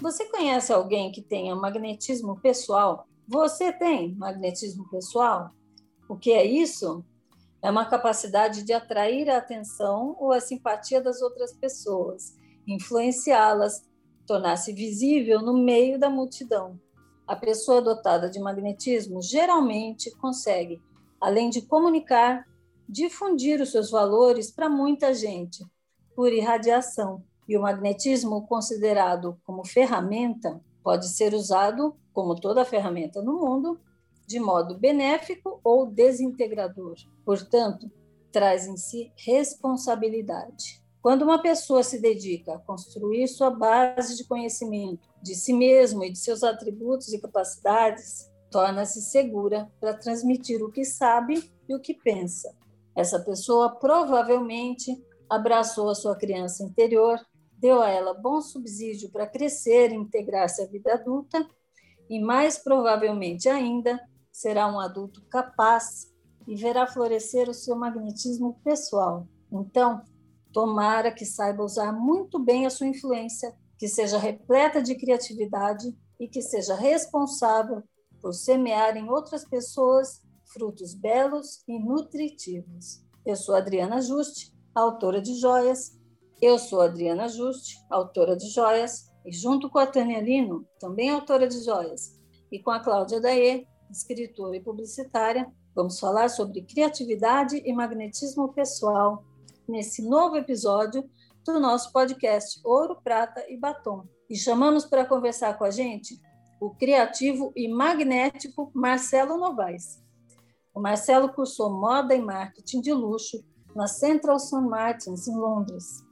Você conhece alguém que tenha magnetismo pessoal? Você tem magnetismo pessoal? O que é isso? É uma capacidade de atrair a atenção ou a simpatia das outras pessoas, influenciá-las, tornar-se visível no meio da multidão. A pessoa dotada de magnetismo geralmente consegue, além de comunicar, difundir os seus valores para muita gente, por irradiação. E o magnetismo, considerado como ferramenta, pode ser usado, como toda ferramenta no mundo, de modo benéfico ou desintegrador. Portanto, traz em si responsabilidade. Quando uma pessoa se dedica a construir sua base de conhecimento de si mesmo e de seus atributos e capacidades, torna-se segura para transmitir o que sabe e o que pensa. Essa pessoa provavelmente abraçou a sua criança interior, deu a ela bom subsídio para crescer e integrar-se à vida adulta, e mais provavelmente ainda será um adulto capaz e verá florescer o seu magnetismo pessoal. Então, tomara que saiba usar muito bem a sua influência, que seja repleta de criatividade e que seja responsável por semear em outras pessoas frutos belos e nutritivos. Eu sou Adriana Juste, autora de joias. Eu sou Adriana Juste, autora de joias, e junto com a Tânia Lino, também autora de joias, e com a Cláudia Daê, escritora e publicitária, vamos falar sobre criatividade e magnetismo pessoal nesse novo episódio do nosso podcast Ouro, Prata e Batom. E chamamos para conversar com a gente o criativo e magnético Marcelo Novaes. O Marcelo cursou moda e marketing de luxo na Central St. Martins, em Londres.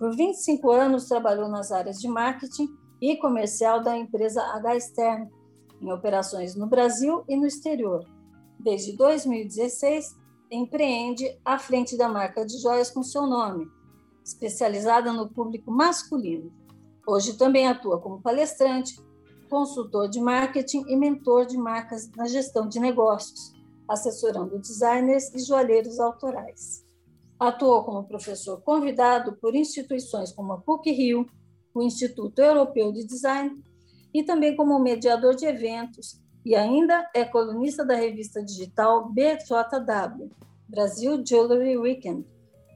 Por 25 anos, trabalhou nas áreas de marketing e comercial da empresa H. Stern, em operações no Brasil e no exterior. Desde 2016, empreende à frente da marca de joias com seu nome, especializada no público masculino. Hoje também atua como palestrante, consultor de marketing e mentor de marcas na gestão de negócios, assessorando designers e joalheiros autorais. Atuou como professor convidado por instituições como a PUC-Rio, o Instituto Europeu de Design e também como mediador de eventos e ainda é colunista da revista digital BJW, Brasil Jewelry Weekend.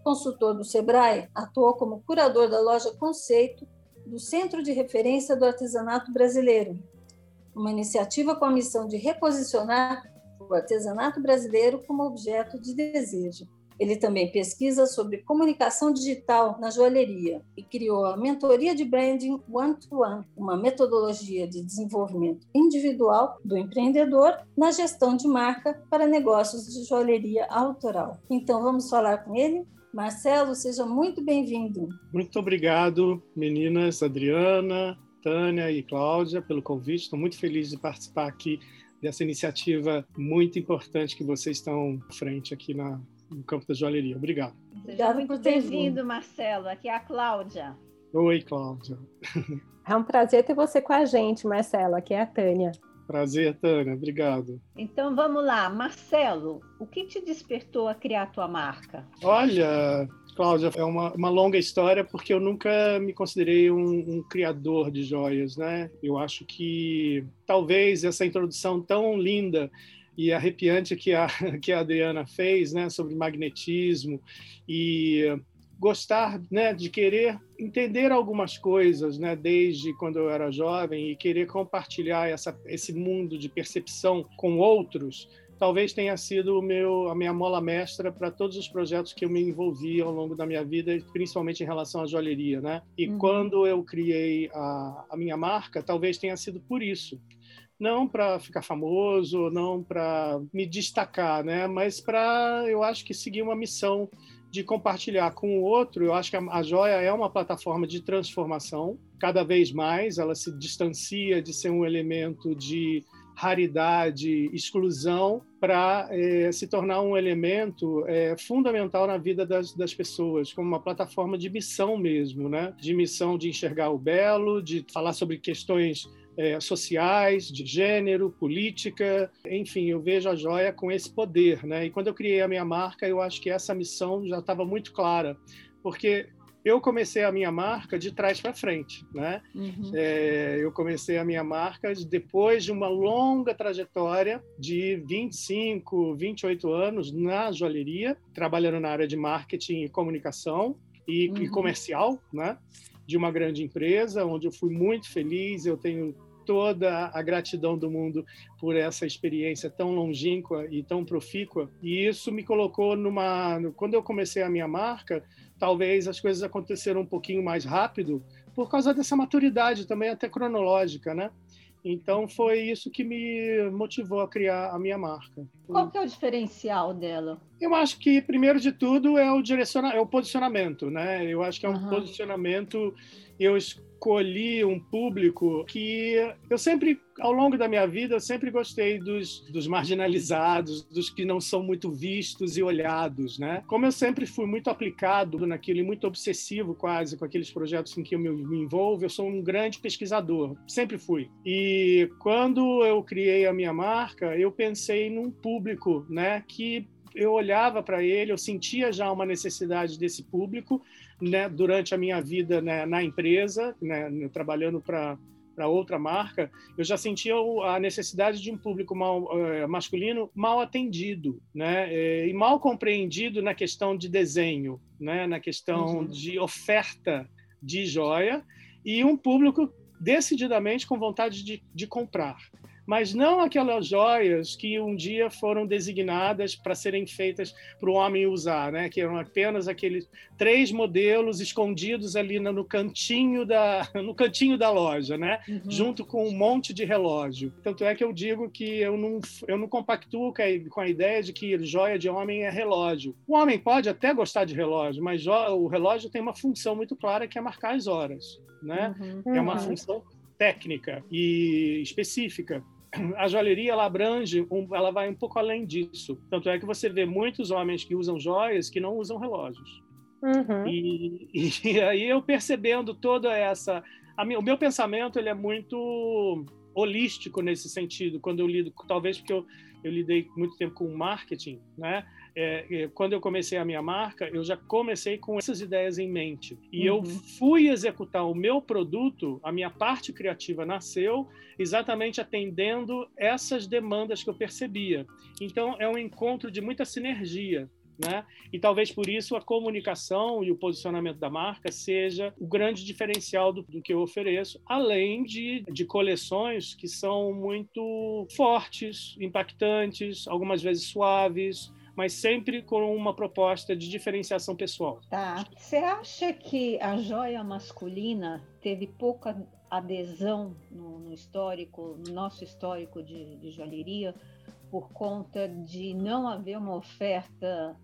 Consultor do Sebrae, atuou como curador da loja Conceito do Centro de Referência do Artesanato Brasileiro, uma iniciativa com a missão de reposicionar o artesanato brasileiro como objeto de desejo. Ele também pesquisa sobre comunicação digital na joalheria e criou a Mentoria de Branding One to One, uma metodologia de desenvolvimento individual do empreendedor na gestão de marca para negócios de joalheria autoral. Então vamos falar com ele? Marcelo, seja muito bem-vindo. Muito obrigado, meninas Adriana, Tânia e Cláudia, pelo convite. Estou muito feliz de participar aqui dessa iniciativa muito importante que vocês estão frente aqui na, no campo da joalheria. Obrigado. Seja muito bem-vindo, Marcelo. Aqui é a Cláudia. Oi, Cláudia. É um prazer ter você com a gente, Marcelo. Aqui é a Tânia. Prazer, Tânia. Obrigado. Então vamos lá, Marcelo. O que te despertou a criar a tua marca? Olha, Cláudia, é uma, uma longa história porque eu nunca me considerei um, um, criador de joias, né? Eu acho que talvez essa introdução tão linda e arrepiante que a, que a Adriana fez, né, sobre magnetismo e gostar, né, de querer entender algumas coisas, né, desde quando eu era jovem e querer compartilhar essa, esse mundo de percepção com outros, talvez tenha sido o meu, a minha mola mestra para todos os projetos que eu me envolvi ao longo da minha vida, principalmente em relação à joalheria, né? E uhum. quando eu criei a, a minha marca, talvez tenha sido por isso não para ficar famoso, não para me destacar, né? Mas para, eu acho que seguir uma missão de compartilhar com o outro. Eu acho que a, Joia é uma plataforma de transformação. Cada vez mais ela se distancia de ser um elemento de raridade, exclusão, para é, se tornar um elemento é, fundamental na vida das, das, pessoas, como uma plataforma de missão mesmo, né? De missão de enxergar o belo, de falar sobre questões é, sociais, de gênero, política, enfim, eu vejo a joia com esse poder, né? E quando eu criei a minha marca, eu acho que essa missão já estava muito clara, porque eu comecei a minha marca de trás para frente, né? Uhum. É, eu comecei a minha marca depois de uma longa trajetória de 25, 28 anos na joalheria, trabalhando na área de marketing e comunicação e, uhum. e comercial, né? De uma grande empresa, onde eu fui muito feliz. Eu tenho toda a gratidão do mundo por essa experiência tão longínqua e tão profícua. E isso me colocou numa. Quando eu comecei a minha marca, talvez as coisas aconteceram um pouquinho mais rápido por causa dessa maturidade também até cronológica, né? Então foi isso que me motivou a criar a minha marca. Qual que é o diferencial dela? Eu acho que primeiro de tudo é o direciona é o posicionamento, né? Eu acho que é um uhum. posicionamento eu escolhi um público que eu sempre, ao longo da minha vida, eu sempre gostei dos, dos marginalizados, dos que não são muito vistos e olhados, né? Como eu sempre fui muito aplicado naquilo e muito obsessivo quase com aqueles projetos em que eu me, me envolvo, eu sou um grande pesquisador, sempre fui. E quando eu criei a minha marca, eu pensei num público, né, que eu olhava para ele, eu sentia já uma necessidade desse público né, durante a minha vida né, na empresa, né, trabalhando para para outra marca, eu já sentia a necessidade de um público mal, uh, masculino mal atendido, né, eh, e mal compreendido na questão de desenho, né, na questão uhum. de oferta de joia, e um público decididamente com vontade de, de comprar mas não aquelas joias que um dia foram designadas para serem feitas para o homem usar, né? que eram apenas aqueles três modelos escondidos ali no cantinho da, no cantinho da loja, né? Uhum. junto com um monte de relógio. Tanto é que eu digo que eu não, eu não compactuo com a ideia de que joia de homem é relógio. O homem pode até gostar de relógio, mas o relógio tem uma função muito clara que é marcar as horas. Né? Uhum. É uma uhum. função técnica e específica a joalheria ela abrange, um, ela vai um pouco além disso. Tanto é que você vê muitos homens que usam joias que não usam relógios. Uhum. E, e, aí eu percebendo toda essa, minha, o meu pensamento ele é muito holístico nesse sentido. Quando eu lido, talvez porque eu, eu lidei muito tempo com marketing, né? É, é, quando eu comecei a minha marca, eu já comecei com essas ideias em mente. E uhum. eu fui executar o meu produto, a minha parte criativa nasceu exatamente atendendo essas demandas que eu percebia. Então, é um encontro de muita sinergia. Né? E talvez por isso a comunicação e o posicionamento da marca seja o grande diferencial do, do, que eu ofereço, além de, de coleções que são muito fortes, impactantes, algumas vezes suaves, mas sempre com uma proposta de diferenciação pessoal. Tá. Você acha que a joia masculina teve pouca adesão no, no histórico, no nosso histórico de, de joalheria, por conta de não haver uma oferta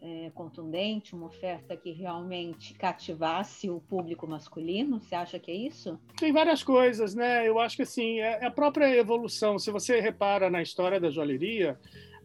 é, contundente, uma oferta que realmente cativasse o público masculino? Você acha que é isso? Tem várias coisas, né? Eu acho que assim, é, é a própria evolução. Se você repara na história da joalheria,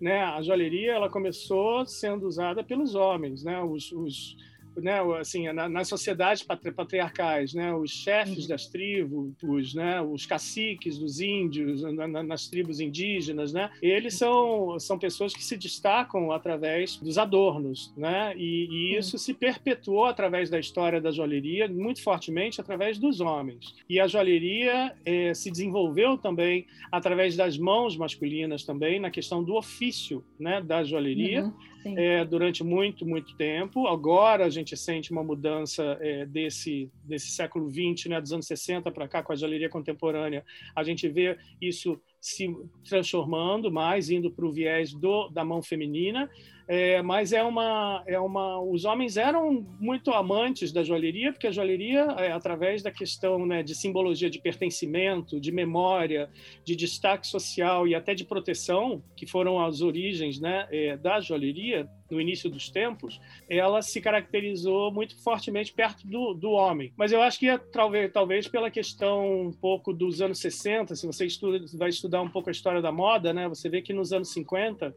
né, a joalheria ela começou sendo usada pelos homens, né, os, os né, assim, na, nas sociedades patriarcais, né, os chefes uhum. das tribos, né, os caciques dos índios, na, na, nas tribos indígenas, né, eles são, são pessoas que se destacam através dos adornos, né, e, e isso se perpetuou através da história da joalheria muito fortemente através dos homens. E a joalheria eh, se desenvolveu também através das mãos masculinas também na questão do ofício, né, da joalheria. Uhum é, durante muito, muito tempo. Agora a gente sente uma mudança é, desse, desse século XX, né, dos anos 60 para cá, com a joalheria contemporânea. A gente vê isso se transformando mais, indo para o viés do, da mão feminina, é, mas é uma, é uma. Os homens eram muito amantes da joalheria, porque a joalheria, é, através da questão né, de simbologia de pertencimento, de memória, de destaque social e até de proteção, que foram as origens né, é, da joalheria no início dos tempos, ela se caracterizou muito fortemente perto do, do homem. Mas eu acho que é, talvez, talvez pela questão um pouco dos anos 60, se você estuda, vai estudar um pouco a história da moda, né, você vê que nos anos 50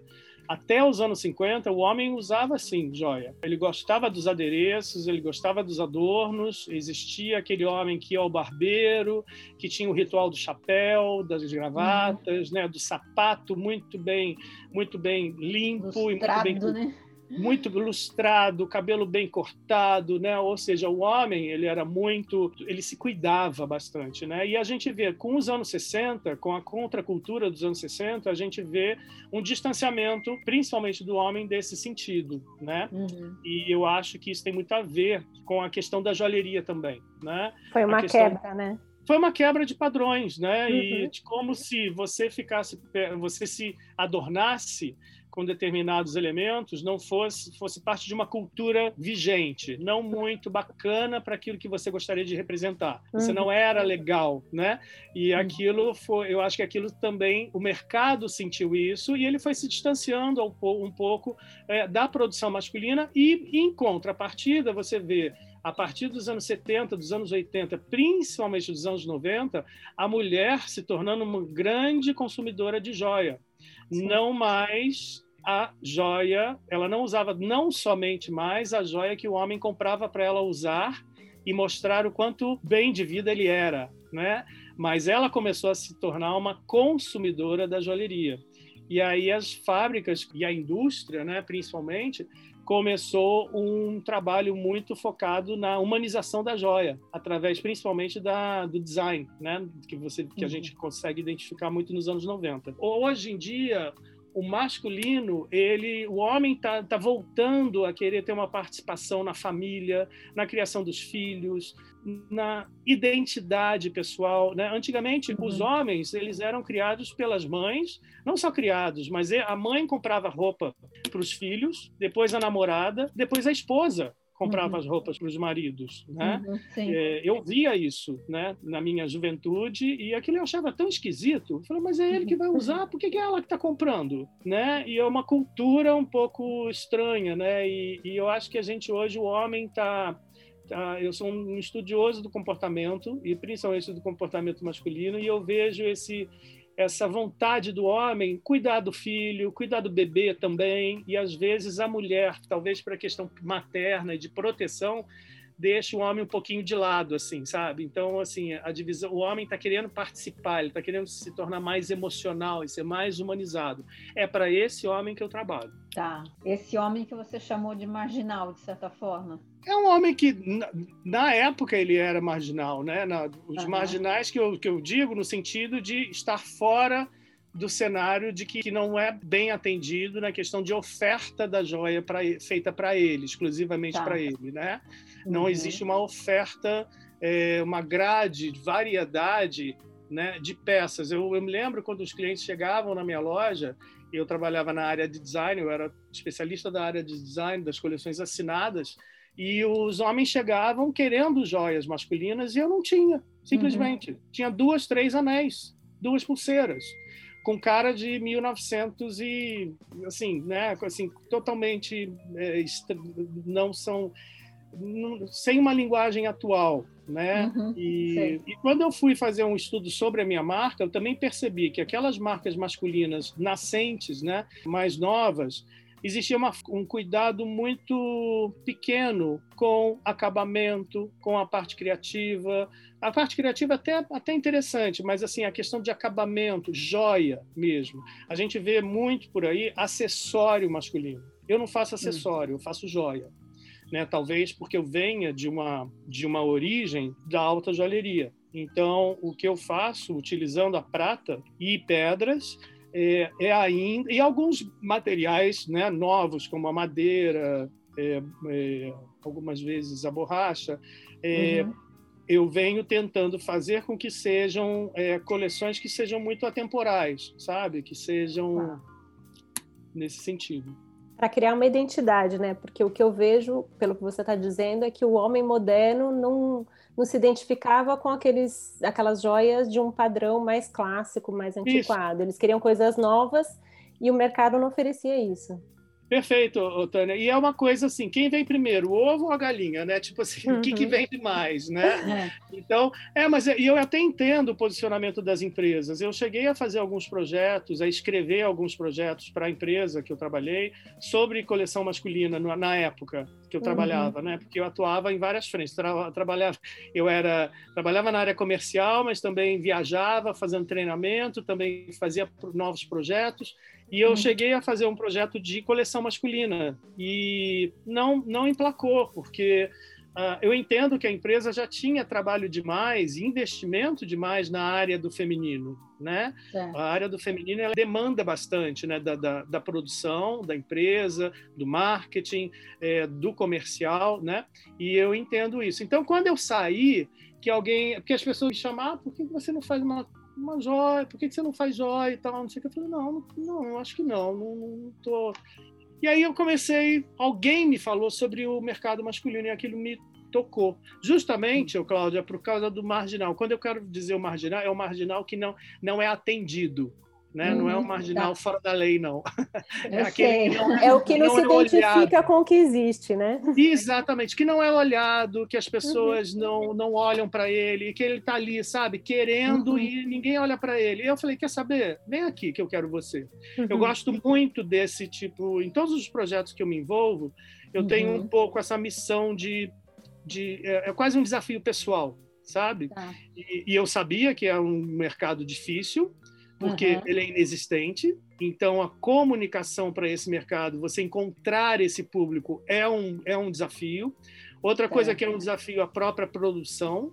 até os anos 50, o homem usava sim joia. Ele gostava dos adereços, ele gostava dos adornos. Existia aquele homem que ia ao barbeiro, que tinha o ritual do chapéu, das gravatas, uhum. né, do sapato muito bem, muito bem limpo Lustrado, e muito bem né? Muito lustrado, cabelo bem cortado, né? Ou seja, o homem, ele era muito, ele se cuidava bastante, né? E a gente vê com os anos 60, com a contracultura dos anos 60, a gente vê um distanciamento, principalmente do homem desse sentido, né? Uhum. E eu acho que isso tem muito a ver com a questão da joalheria também, né? Foi uma questão... quebra, né? foi uma quebra de padrões, né? Uhum. E de como se você ficasse, você se adornasse com determinados elementos não fosse fosse parte de uma cultura vigente, não muito bacana para aquilo que você gostaria de representar. Você não uhum. era legal, né? E uhum. aquilo foi, eu acho que aquilo também o mercado sentiu isso e ele foi se distanciando um pouco é, da produção masculina e em contrapartida você vê a partir dos anos 70, dos anos 80, principalmente dos anos 90, a mulher se tornando uma grande consumidora de joia. Sim. Não mais a joia, ela não usava não somente mais a joia que o homem comprava para ela usar e mostrar o quanto bem de vida ele era, né? Mas ela começou a se tornar uma consumidora da joalheria. E aí as fábricas e a indústria, né, principalmente, começou um trabalho muito focado na humanização da joia, através principalmente da, do design, né, que você que a uhum. gente consegue identificar muito nos anos 90. Hoje em dia, o masculino, ele, o homem está tá voltando a querer ter uma participação na família, na criação dos filhos, na identidade pessoal. Né? Antigamente, uhum. os homens eles eram criados pelas mães, não só criados, mas a mãe comprava roupa para os filhos, depois a namorada, depois a esposa comprava uhum. as roupas para os maridos, né? Uhum, é, eu via isso, né, na minha juventude e aquilo eu achava tão esquisito. Eu falei, mas é ele que vai uhum. usar, por que, é ela que está comprando, né? E é uma cultura um pouco estranha, né? E, e eu acho que a gente hoje o homem está Tá, eu sou um estudioso do comportamento e principalmente do comportamento masculino e eu vejo esse essa vontade do homem cuidar do filho, cuidar do bebê também, e às vezes a mulher, talvez para a questão materna e de proteção, deixa o homem um pouquinho de lado, assim, sabe? Então, assim, a divisão, o homem está querendo participar, ele está querendo se tornar mais emocional e ser mais humanizado. É para esse homem que eu trabalho. Tá. Esse homem que você chamou de marginal, de certa forma. É um homem que, na, na época, ele era marginal, né? Na, os uhum. marginais que eu, que eu digo no sentido de estar fora do cenário de que, que não é bem atendido na questão de oferta da joia pra, feita para ele, exclusivamente tá. para ele, né? Uhum. Não existe uma oferta, é, uma grade, variedade né, de peças. Eu, eu me lembro quando os clientes chegavam na minha loja, eu trabalhava na área de design, eu era especialista da área de design das coleções assinadas, e os homens chegavam querendo joias masculinas e eu não tinha, simplesmente. Uhum. Tinha duas, três anéis, duas pulseiras, com cara de 1900 e, assim, né, assim, totalmente é, não são sem uma linguagem atual, né? Uhum, e, e, quando eu fui fazer um estudo sobre a minha marca, eu também percebi que aquelas marcas masculinas nascentes, né, mais novas, existia uma, um cuidado muito pequeno com acabamento, com a parte criativa. A parte criativa até até interessante, mas assim a questão de acabamento, joia mesmo. A gente vê muito por aí acessório masculino. Eu não faço acessório, eu faço joia né? Talvez porque eu venha de uma de uma origem da alta joalheria. Então, o que eu faço utilizando a prata e pedras é, é ainda e alguns materiais, né, novos como a madeira, é, é, algumas vezes a borracha. É, uhum. Eu venho tentando fazer com que sejam é, coleções que sejam muito atemporais, sabe? Que sejam ah. nesse sentido para criar uma identidade, né? Porque o que eu vejo, pelo que você está dizendo, é que o homem moderno não, não se identificava com aqueles, aquelas joias de um padrão mais clássico, mais antiquado. Isso. Eles queriam coisas novas e o mercado não oferecia isso. Perfeito, Tânia. E é uma coisa assim, quem vem primeiro, o ovo ou a galinha, né? Tipo assim, uhum. o que, que uhum. vende mais, né? É. Então, é, mas é, e eu até entendo o posicionamento das empresas. Eu cheguei a fazer alguns projetos, a escrever alguns projetos para a empresa que eu trabalhei sobre coleção masculina na época que eu trabalhava, uhum. né? Porque eu atuava em várias frentes. Tra trabalhava, eu era trabalhava na área comercial, mas também viajava fazendo treinamento, também fazia novos projetos E eu uhum. cheguei a fazer um projeto de coleção masculina e não não emplacou, porque uh, eu entendo que a empresa já tinha trabalho demais, investimento demais na área do feminino, né? É. A área do feminino ela demanda bastante, né? Da, da, da produção da empresa, do marketing, é, do comercial, né? E eu entendo isso. Então, quando eu saí, que alguém, porque as pessoas me chamaram, ah, por que você não faz uma uma joia, por que, você não faz joia e tal? Não sei o que. Eu falei, não, não, acho que não, não, não tô. E aí eu comecei, alguém me falou sobre o mercado masculino e aquilo me tocou. Justamente, Cláudia, por causa do marginal. Quando eu quero dizer o marginal, é o marginal que não, não é atendido né? Hum, não é um uhum, marginal tá. fora da lei, não. É, aquele não, é o que não, não se é identifica olhado. com o que existe, né? Exatamente, que não é olhado, que as pessoas uhum. não, não olham para ele, que ele está ali, sabe, querendo uhum. e ninguém olha para ele. E eu falei, quer saber? Vem aqui que eu quero você. Uhum. Eu gosto muito desse tipo, em todos os projetos que eu me envolvo, eu tenho um uhum. pouco essa missão de, de é, é quase um desafio pessoal, sabe? Tá. E, e eu sabia que é um mercado difícil, porque uhum. ele é inexistente. Então, a comunicação para esse mercado, você encontrar esse público é um, é um desafio. Outra coisa que é um desafio, a própria produção.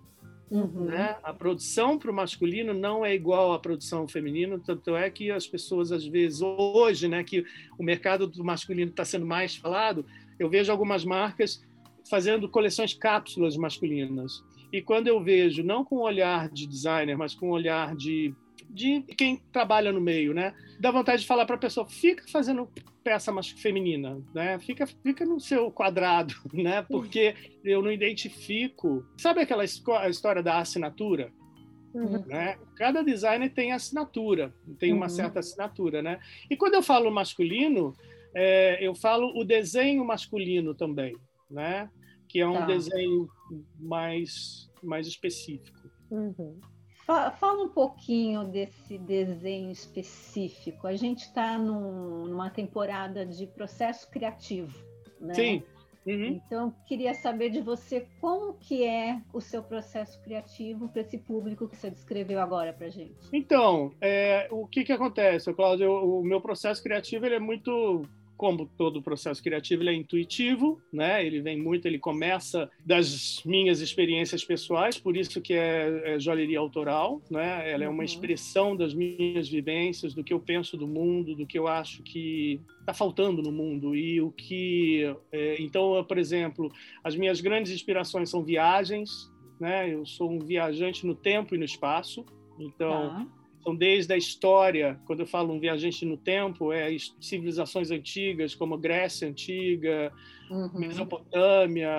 Uhum. Né? A produção para o masculino não é igual à produção feminina, tanto é que as pessoas, às vezes, hoje, né, que o mercado do masculino está sendo mais falado, eu vejo algumas marcas fazendo coleções cápsulas masculinas. E quando eu vejo, não com o olhar de designer, mas com o olhar de de quem trabalha no meio, né? Dá vontade de falar para a pessoa, fica fazendo peça mais feminina, né? Fica, fica no seu quadrado, né? Porque eu não identifico. Sabe aquela história da assinatura? Uhum. Né? Cada designer tem assinatura, tem uma uhum. certa assinatura, né? E quando eu falo masculino, é, eu falo o desenho masculino também, né? Que é um tá. desenho mais mais específico. Uhum. Fala um pouquinho desse desenho específico. A gente está num, numa temporada de processo criativo, né? Sim. Uhum. Então, queria saber de você como que é o seu processo criativo para esse público que você descreveu agora para gente. Então, é, o que, que acontece, Cláudio? O meu processo criativo ele é muito como todo processo criativo, ele é intuitivo, né? Ele vem muito, ele começa das minhas experiências pessoais, por isso que é, é joalheria autoral, né? Ela é uma uhum. expressão das minhas vivências, do que eu penso do mundo, do que eu acho que está faltando no mundo e o que, é, então, por exemplo, as minhas grandes inspirações são viagens, né? Eu sou um viajante no tempo e no espaço, então tá então, desde a história, quando eu falo um viajante no tempo, é civilizações antigas, como Grécia Antiga, uhum. Mesopotâmia,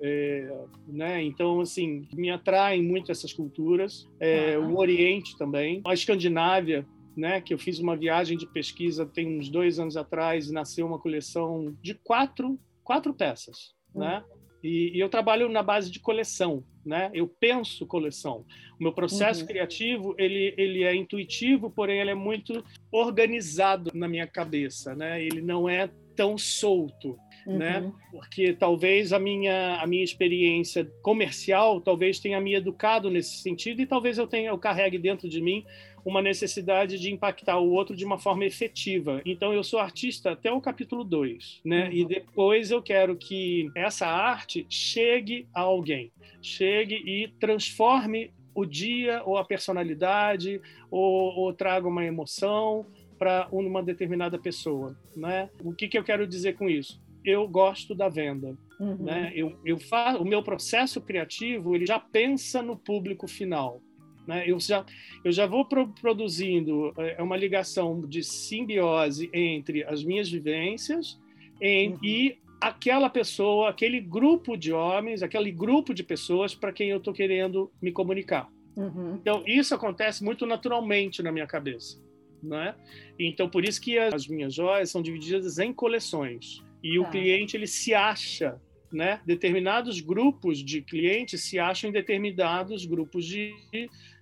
é, né? Então, assim, me atraem muito essas culturas. É, uhum. O Oriente também. A Escandinávia, né, que eu fiz uma viagem de pesquisa tem uns dois anos atrás e nasceu uma coleção de quatro, quatro peças, uhum. né? E, e, eu trabalho na base de coleção, né? Eu penso coleção. O meu processo uhum. criativo ele ele é intuitivo, porém ele é muito organizado na minha cabeça, né? Ele não é tão solto, né? uhum. né? Porque talvez a minha a minha experiência comercial talvez tenha me educado nesse sentido e talvez eu tenha eu carregue dentro de mim uma necessidade de impactar o outro de uma forma efetiva. Então, eu sou artista até o capítulo 2, né? Uhum. E depois eu quero que essa arte chegue a alguém, chegue e transforme o dia ou a personalidade ou, ou traga uma emoção para uma determinada pessoa, né? O que, que eu quero dizer com isso? Eu gosto da venda. Uhum. Né? Eu, eu faço, o meu processo criativo ele já pensa no público final. Né? Eu, já, eu já vou pro, produzindo é, é uma ligação de simbiose entre as minhas vivências em, uhum. e aquela pessoa, aquele grupo de homens, aquele grupo de pessoas para quem eu estou querendo me comunicar. Uhum. Então, isso acontece muito naturalmente na minha cabeça. Né? Então, por isso que as minhas joias são divididas em coleções. E o tá. cliente ele se acha né? Determinados grupos de clientes se acham em determinados grupos de,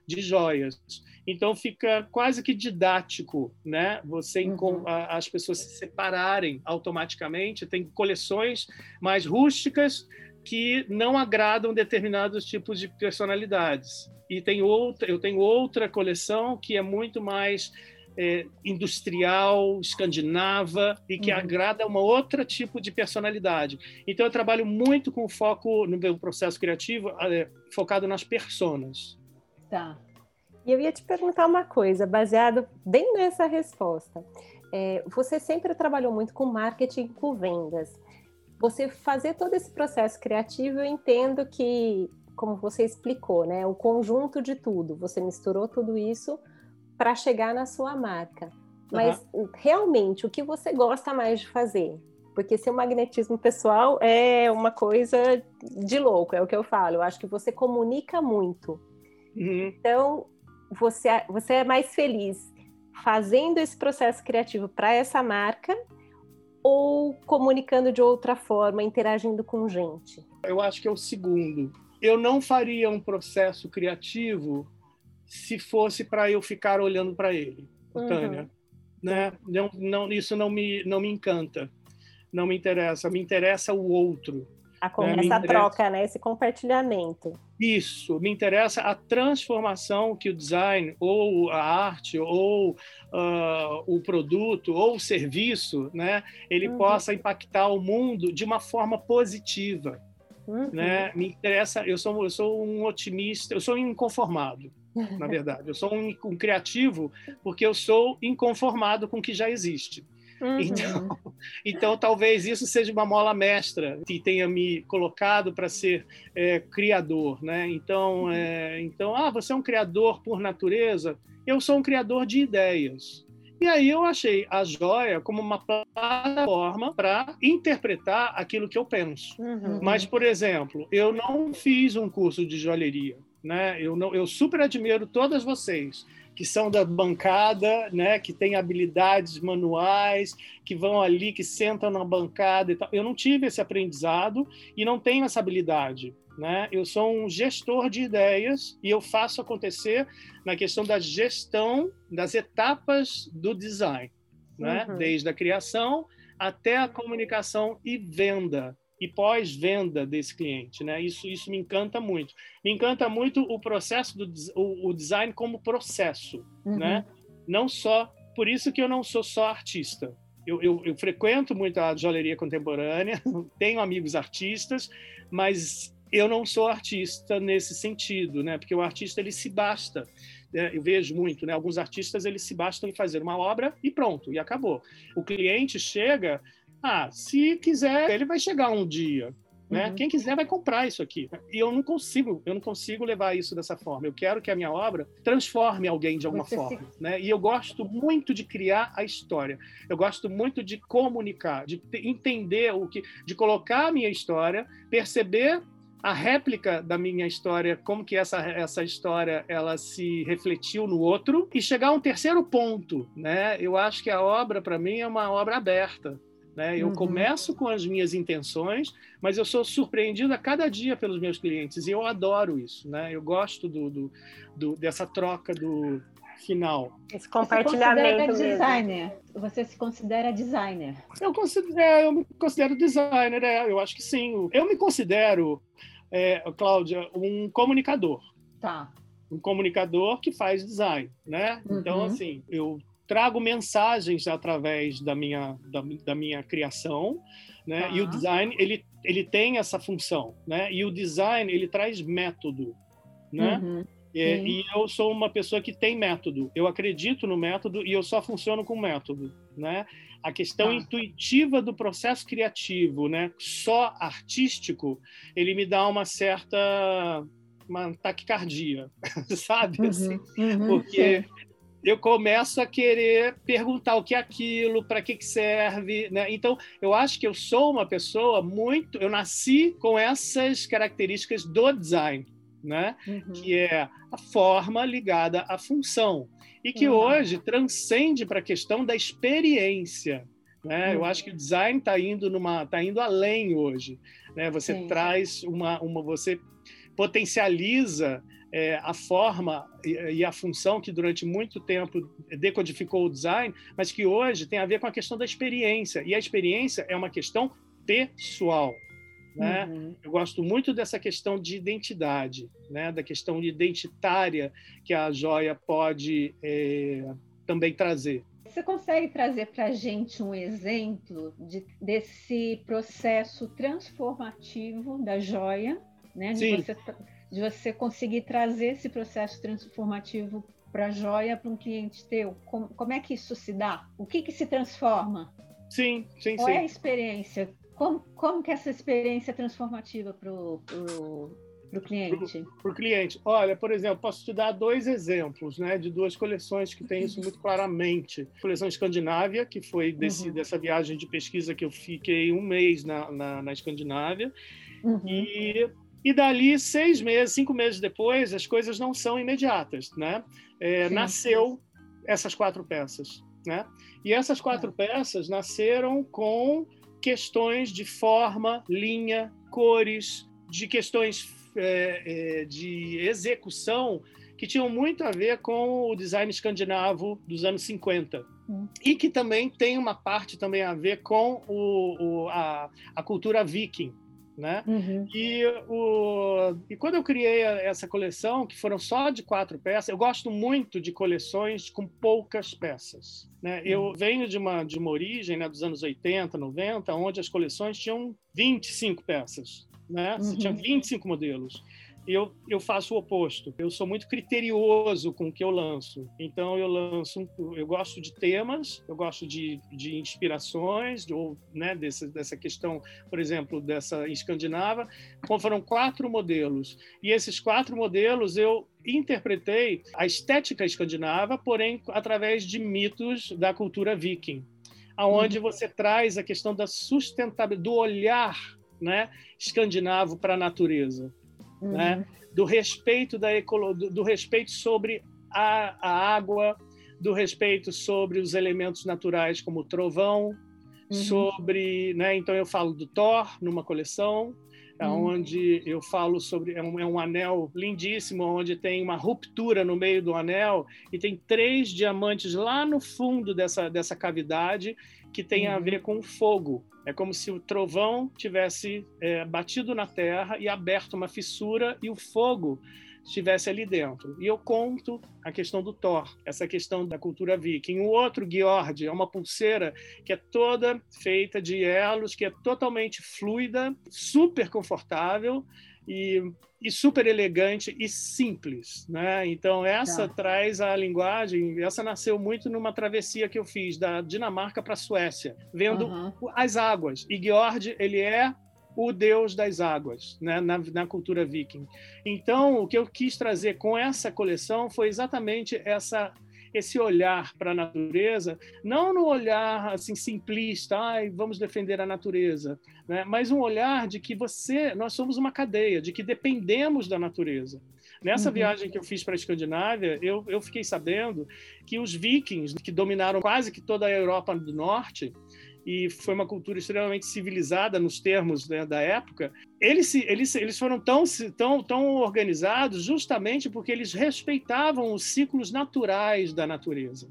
de joias. Então fica quase que didático, né? Você uhum. as pessoas se separarem automaticamente. Tem coleções mais rústicas que não agradam determinados tipos de personalidades. E tem outra, eu tenho outra coleção que é muito mais é, industrial, escandinava e que uhum. agrada uma outra tipo de personalidade. Então eu trabalho muito com foco no meu processo criativo é, focado nas personas. Tá. E eu ia te perguntar uma coisa, baseado bem nessa resposta. É, você sempre trabalhou muito com marketing, com vendas. Você fazer todo esse processo criativo, eu entendo que, como você explicou, né, o conjunto de tudo. Você misturou tudo isso para chegar na sua marca. Mas uhum. realmente, o que você gosta mais de fazer? Porque seu magnetismo pessoal é uma coisa de louco, é o que eu falo. Eu acho que você comunica muito. Uhum. Então, você, você é mais feliz fazendo esse processo criativo para essa marca ou comunicando de outra forma, interagindo com gente? Eu acho que é o segundo. Eu não faria um processo criativo se fosse para eu ficar olhando para ele, uhum. Tânia. Né? Não, não, isso não me, não me encanta, não me interessa. Me interessa o outro. A, né? Essa interessa... troca, né? esse compartilhamento. Isso, me interessa a transformação que o design, ou a arte, ou uh, o produto, ou o serviço, né? ele uhum. possa impactar o mundo de uma forma positiva. Uhum. Né? Me interessa, eu sou, eu sou um otimista, eu sou inconformado na verdade. Eu sou um, um, criativo porque eu sou inconformado com o que já existe. Uhum. Então, então, talvez isso seja uma mola mestra que tenha me colocado para ser é, criador, né? Então, é, então, ah, você é um criador por natureza. Eu sou um criador de ideias. E aí eu achei a joia como uma plataforma para interpretar aquilo que eu penso. Uhum. Mas, por exemplo, eu não fiz um curso de joalheria né? Eu não, eu super admiro todas vocês que são da bancada, né? Que têm habilidades manuais, que vão ali, que sentam na bancada e tal. Eu não tive esse aprendizado e não tenho essa habilidade. Né? Eu sou um gestor de ideias e eu faço acontecer na questão da gestão das etapas do design, né? Uhum. Desde a criação até a comunicação e venda e pós-venda desse cliente, né? Isso, isso me encanta muito. Me encanta muito o processo do o, o design como processo, uhum. né? Não só por isso que eu não sou só artista. Eu, eu, eu frequento muito a joalheria contemporânea, tenho amigos artistas, mas eu não sou artista nesse sentido, né? Porque o artista ele se basta. Né? Eu vejo muito, né? Alguns artistas eles se bastam em fazer uma obra e pronto, e acabou. O cliente chega ah, se quiser, ele vai chegar um dia. Né? Uhum. Quem quiser vai comprar isso aqui. E eu não consigo, eu não consigo levar isso dessa forma. Eu quero que a minha obra transforme alguém de alguma Você forma, se... né? E eu gosto muito de criar a história. Eu gosto muito de comunicar, de entender o que, de colocar a minha história, perceber a réplica da minha história, como que essa, essa história ela se refletiu no outro e chegar a um terceiro ponto, né? Eu acho que a obra para mim é uma obra aberta. Né? Eu uhum. começo com as minhas intenções, mas eu sou surpreendido a cada dia pelos meus clientes e eu adoro isso. Né? Eu gosto do, do, do dessa troca do final. Esse compartilhamento. Você designer. Você se considera designer? Eu, considero, é, eu me considero designer, é, eu acho que sim. Eu me considero, é, Cláudia, um comunicador. Tá. Um comunicador que faz design, né? Então, uhum. Então, assim, eu trago mensagens através da minha, da, da minha criação, né? E o design, ele, ele tem essa função, né? E o design, ele traz método, né? Uhum. É, e eu sou uma pessoa que tem método. Eu acredito no método e eu só funciono com método, né? A questão ah. intuitiva do processo criativo, né? Só artístico, ele me dá uma certa uma taquicardia, sabe? Uhum, assim, uhum, porque eu começo a querer perguntar o que é aquilo, para que, que serve. Né? Então, eu acho que eu sou uma pessoa muito. Eu nasci com essas características do design, né? Uhum. que é a forma ligada à função, e que uhum. hoje transcende para a questão da experiência. Né? Uhum. Eu acho que o design está indo numa, tá indo além hoje. Né? Você Sim. traz uma, uma, você potencializa é, a forma e, e, a função que durante muito tempo decodificou o design, mas que hoje tem a ver com a questão da experiência. E a experiência é uma questão pessoal. Né? Uhum. Eu gosto muito dessa questão de identidade, né? da questão identitária que a joia pode é, também trazer. Você consegue trazer para a gente um exemplo de, desse processo transformativo da joia, né? De você, de você conseguir trazer esse processo transformativo para a joia para um cliente teu? Como, como, é que isso se dá? O que, que se transforma? Sim, sim, Qual sim. é a experiência? Como, como que é essa experiência é transformativa para o para o cliente? Para o cliente. Olha, por exemplo, posso te dar dois exemplos né, de duas coleções que têm isso muito claramente. A coleção Escandinávia, que foi desse, uhum. dessa viagem de pesquisa que eu fiquei um mês na, na, na Escandinávia, uhum. e, e dali, seis meses, cinco meses depois, as coisas não são imediatas. Né? É, nasceu essas quatro peças. Né? E essas quatro é. peças nasceram com questões de forma, linha, cores, de questões é, é, de execução que tinham muito a ver com o design escandinavo dos anos 50. Hum. E que também tem uma parte também a ver com o, o a, a cultura viking, né? Uhum. E, o, e quando eu criei essa coleção, que foram só de quatro peças, eu gosto muito de coleções com poucas peças. Né? Uhum. Eu venho de uma, de uma origem né, dos anos 80, 90, onde as coleções tinham 25 peças né? Você tinha 25 uhum. modelos. Eu, eu faço o oposto. Eu sou muito criterioso com o que eu lanço. Então, eu lanço, eu gosto de temas, eu gosto de, de inspirações, ou né, dessa, dessa questão, por exemplo, dessa escandinava. Então, foram quatro modelos. E esses quatro modelos eu interpretei a estética escandinava, porém através de mitos da cultura viking, aonde uhum. você traz a questão da sustentabilidade, do olhar né, escandinavo para a natureza, uhum. né? do respeito da ecolo... do respeito sobre a, a, água, do respeito sobre os elementos naturais como o trovão, uhum. sobre, né? Então eu falo do Thor numa coleção, uhum. onde eu falo sobre é um, é um, anel lindíssimo, onde tem uma ruptura no meio do anel e tem três diamantes lá no fundo dessa dessa cavidade que tem a ver com fogo. É como se o trovão tivesse é, batido na terra e aberto uma fissura e o fogo estivesse ali dentro. E eu conto a questão do Thor, essa questão da cultura viking. O outro, Gjord, é uma pulseira que é toda feita de elos, que é totalmente fluida, super confortável e, e super elegante e simples, né? Então essa tá. traz a linguagem, essa nasceu muito numa travessia que eu fiz da Dinamarca para a Suécia, vendo uhum. as águas. E Georg, ele é o deus das águas, né, na, na, cultura viking. Então, o que eu quis trazer com essa coleção foi exatamente essa esse olhar para a natureza, não no olhar assim simplista, ai, vamos defender a natureza, né? mas um olhar de que você, nós somos uma cadeia, de que dependemos da natureza. Nessa uhum. viagem que eu fiz para a Escandinávia, eu, eu fiquei sabendo que os vikings, que dominaram quase que toda a Europa do Norte, e foi uma cultura extremamente civilizada nos termos né, da época, eles, eles, eles foram tão, tão, tão organizados justamente porque eles respeitavam os ciclos naturais da natureza.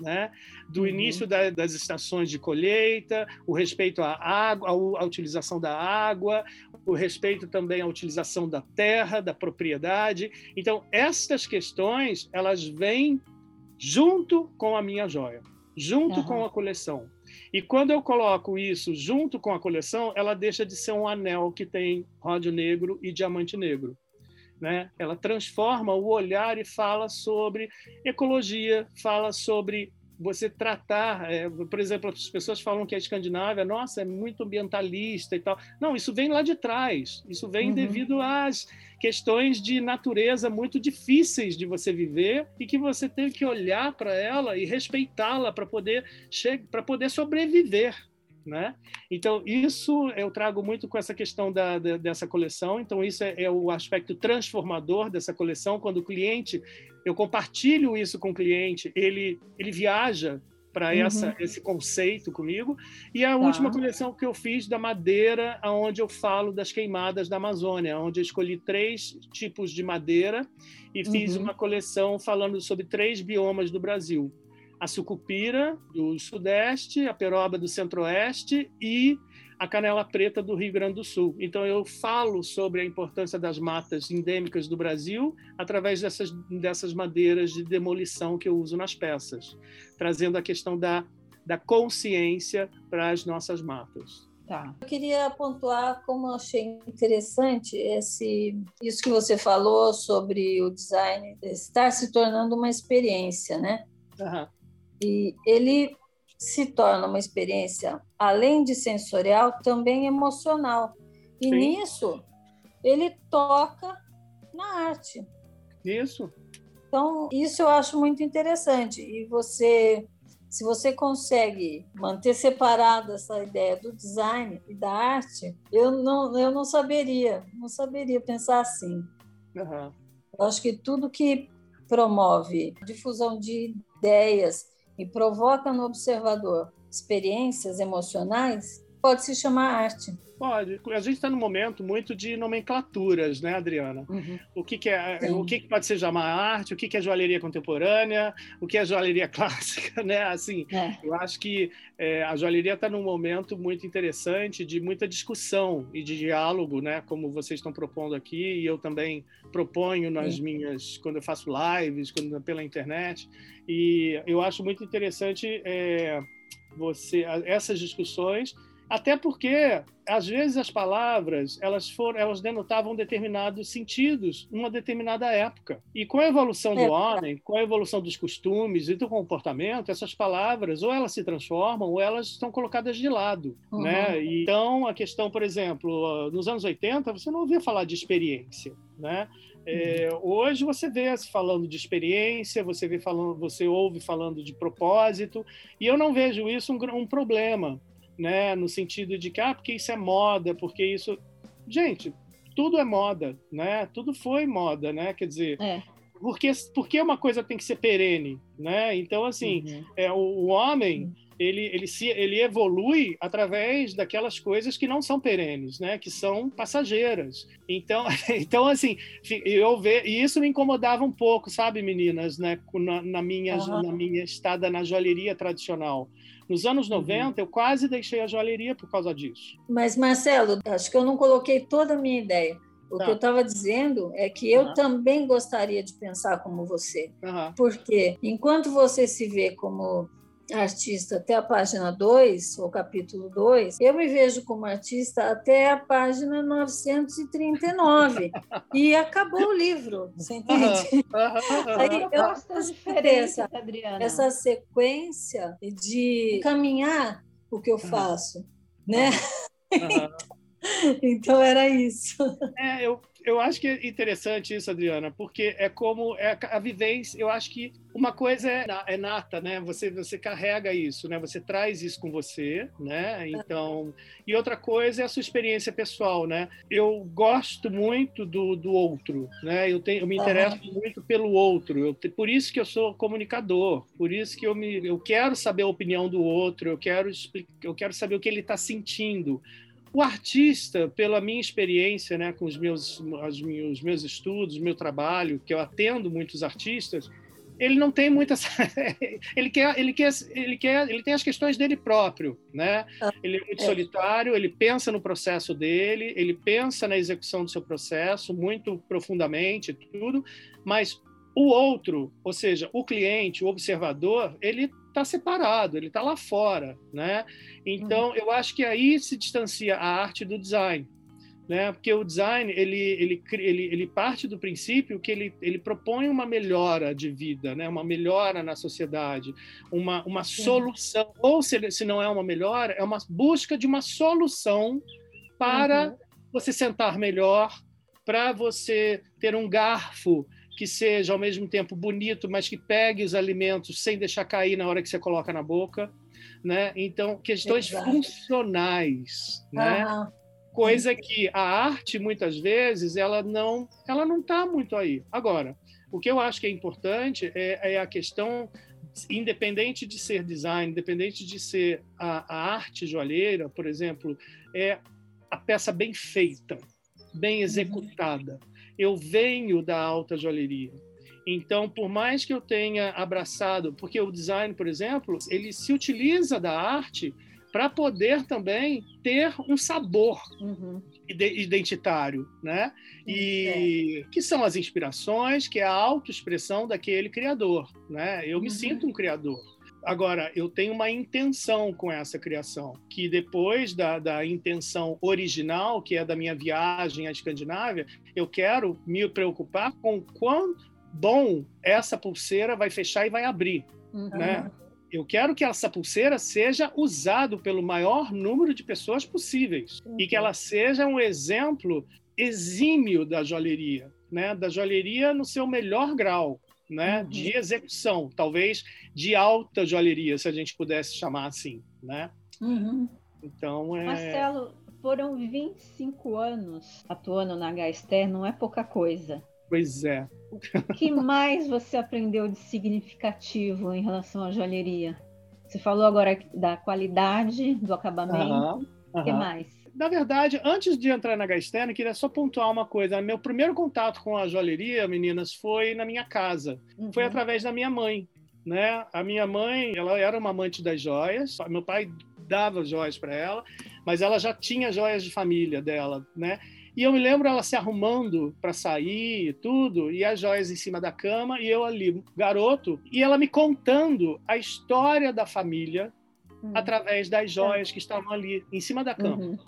Né? do uhum. início da, das estações de colheita, o respeito à água, à utilização da água, o respeito também à utilização da terra, da propriedade. Então, estas questões elas vêm junto com a minha joia, junto uhum. com a coleção. E quando eu coloco isso junto com a coleção, ela deixa de ser um anel que tem ródio negro e diamante negro. Né? Ela transforma o olhar e fala sobre ecologia, fala sobre você tratar, é, por exemplo, as pessoas falam que a Escandinávia, nossa, é muito ambientalista e tal. Não, isso vem lá de trás. Isso vem uhum. devido às questões de natureza muito difíceis de você viver e que você tem que olhar para ela e respeitá-la para poder para poder sobreviver. Né? Então, isso eu trago muito com essa questão da, da dessa coleção. Então, isso é, é, o aspecto transformador dessa coleção. Quando o cliente, eu compartilho isso com o cliente, ele, ele viaja para uhum. esse conceito comigo. E a tá. última coleção que eu fiz da madeira, onde eu falo das queimadas da Amazônia, onde eu escolhi três tipos de madeira e fiz uhum. uma coleção falando sobre três biomas do Brasil a sucupira do sudeste, a peroba do centro-oeste e a canela preta do Rio Grande do Sul. Então, eu falo sobre a importância das matas endêmicas do Brasil através dessas, dessas madeiras de demolição que eu uso nas peças, trazendo a questão da, da consciência para as nossas matas. Tá. Eu queria pontuar como eu achei interessante esse, isso que você falou sobre o design estar se tornando uma experiência, né? Uhum. E ele se torna uma experiência, além de sensorial, também emocional. E Sim. nisso, ele toca na arte. Isso. Então, isso eu acho muito interessante. E você, se você consegue manter separada essa ideia do design e da arte, eu não, eu não saberia, não saberia pensar assim. Uhum. Eu acho que tudo que promove difusão de ideias, e provoca no observador experiências emocionais, pode se chamar arte. Pode. A gente está num momento muito de nomenclaturas, né, Adriana? Uhum. O que, que é, Sim. o que, que pode ser chamar arte? O que, que é joalheria contemporânea? O que é joalheria clássica, né? Assim, é. eu acho que é, a joalheria está num momento muito interessante de muita discussão e de diálogo, né? Como vocês estão propondo aqui e eu também proponho nas Sim. minhas quando eu faço lives, quando pela internet. E eu acho muito interessante é, você essas discussões até porque às vezes as palavras elas foram elas denotavam determinados sentidos numa determinada época e com a evolução do é. homem com a evolução dos costumes e do comportamento essas palavras ou elas se transformam ou elas estão colocadas de lado uhum. né então a questão por exemplo nos anos 80 você não ouvia falar de experiência né é, uhum. hoje você vê falando de experiência, você vê falando, você ouve falando de propósito, e eu não vejo isso um, um problema né? No sentido de que, ah, porque isso é moda, porque isso. Gente, tudo é moda, né? Tudo foi moda, né? Quer dizer, é. porque, porque uma coisa tem que ser perene, né? Então, assim, uhum. é, o, o homem. Uhum ele, ele, se, ele evolui através daquelas coisas que não são perenes, né? que são passageiras. Então, então assim, eu ve, e isso me incomodava um pouco, sabe, meninas, né? na, na minha, uhum. na minha estada na joalheria tradicional. Nos anos 90, uhum. eu quase deixei a joalheria por causa disso. Mas, Marcelo, acho que eu não coloquei toda a minha ideia. O tá. que eu estava dizendo é que eu uhum. também gostaria de pensar como você. Uhum. Porque enquanto você se vê como artista até a página 2, ou capítulo 2, eu me vejo como artista até a página 939. e acabou o livro, você entende? Uhum. Uhum. Aí eu gosto da diferença, Adriana. Essa sequência de caminhar o que eu faço, né? então era isso. É, eu, eu acho que é interessante isso, Adriana, porque é como é a vivência. Eu acho que uma coisa é, é nata, né? Você você carrega isso, né? Você traz isso com você, né? Então, e outra coisa é a sua experiência pessoal, né? Eu gosto muito do, do outro, né? Eu tenho, eu me interesso uhum. muito pelo outro. Eu, por isso que eu sou comunicador. Por isso que eu me, eu quero saber a opinião do outro. Eu quero eu quero saber o que ele está sentindo o artista, pela minha experiência, né, com os meus, os meus, meus estudos, meu trabalho, que eu atendo muitos artistas, ele não tem muitas ele quer ele quer ele quer ele tem as questões dele próprio né ah, ele é muito é. solitário ele pensa no processo dele ele pensa na execução do seu processo muito profundamente tudo mas o outro ou seja o cliente o observador ele está separado, ele está lá fora, né? Então, uhum. eu acho que aí se distancia a arte do design, né? Porque o design ele, ele, ele, ele parte do princípio que ele, ele propõe uma melhora de vida, né? Uma melhora na sociedade, uma, uma solução, ou se, se não é uma melhora, é uma busca de uma solução para uhum. você sentar melhor, para você ter um garfo que seja ao mesmo tempo bonito, mas que pegue os alimentos sem deixar cair na hora que você coloca na boca, né? Então, questões Exato. funcionais, né? Uhum. Coisa que a arte muitas vezes ela não, ela não está muito aí. Agora, o que eu acho que é importante é, é a questão independente de ser design, independente de ser a, a arte joalheira, por exemplo, é a peça bem feita, bem uhum. executada. Uhum eu venho da alta joalheria. Então, por mais que eu tenha abraçado, porque o design, por exemplo, ele se utiliza da arte para poder também ter um sabor uhum. identitário, né? E é. que são as inspirações, que é a autoexpressão daquele criador, né? Eu me uhum. sinto um criador. Agora, eu tenho uma intenção com essa criação, que depois da, da intenção original, que é da minha viagem à Escandinávia, eu quero me preocupar com quão bom essa pulseira vai fechar e vai abrir, uhum. né? Eu quero que essa pulseira seja usada pelo maior número de pessoas possíveis uhum. e que ela seja um exemplo exímio da joalheria, né? Da joalheria no seu melhor grau, né? Uhum. De execução, talvez de alta joalheria, se a gente pudesse chamar assim, né? Uhum. Então é. Marcelo, foram 25 anos atuando na HST, não é pouca coisa. Pois é. O que mais você aprendeu de significativo em relação à joalheria? Você falou agora da qualidade do acabamento. O que mais? Na verdade, antes de entrar na Gaistena, queria só pontuar uma coisa. Meu primeiro contato com a joalheria, meninas, foi na minha casa. Uhum. Foi através da minha mãe. Né? A minha mãe, ela era uma amante das joias. Meu pai dava joias para ela, mas ela já tinha joias de família dela, né? E eu me lembro ela se arrumando para sair e tudo, e as joias em cima da cama, e eu ali, garoto, e ela me contando a história da família uhum. através das joias que estavam ali em cima da cama. Uhum.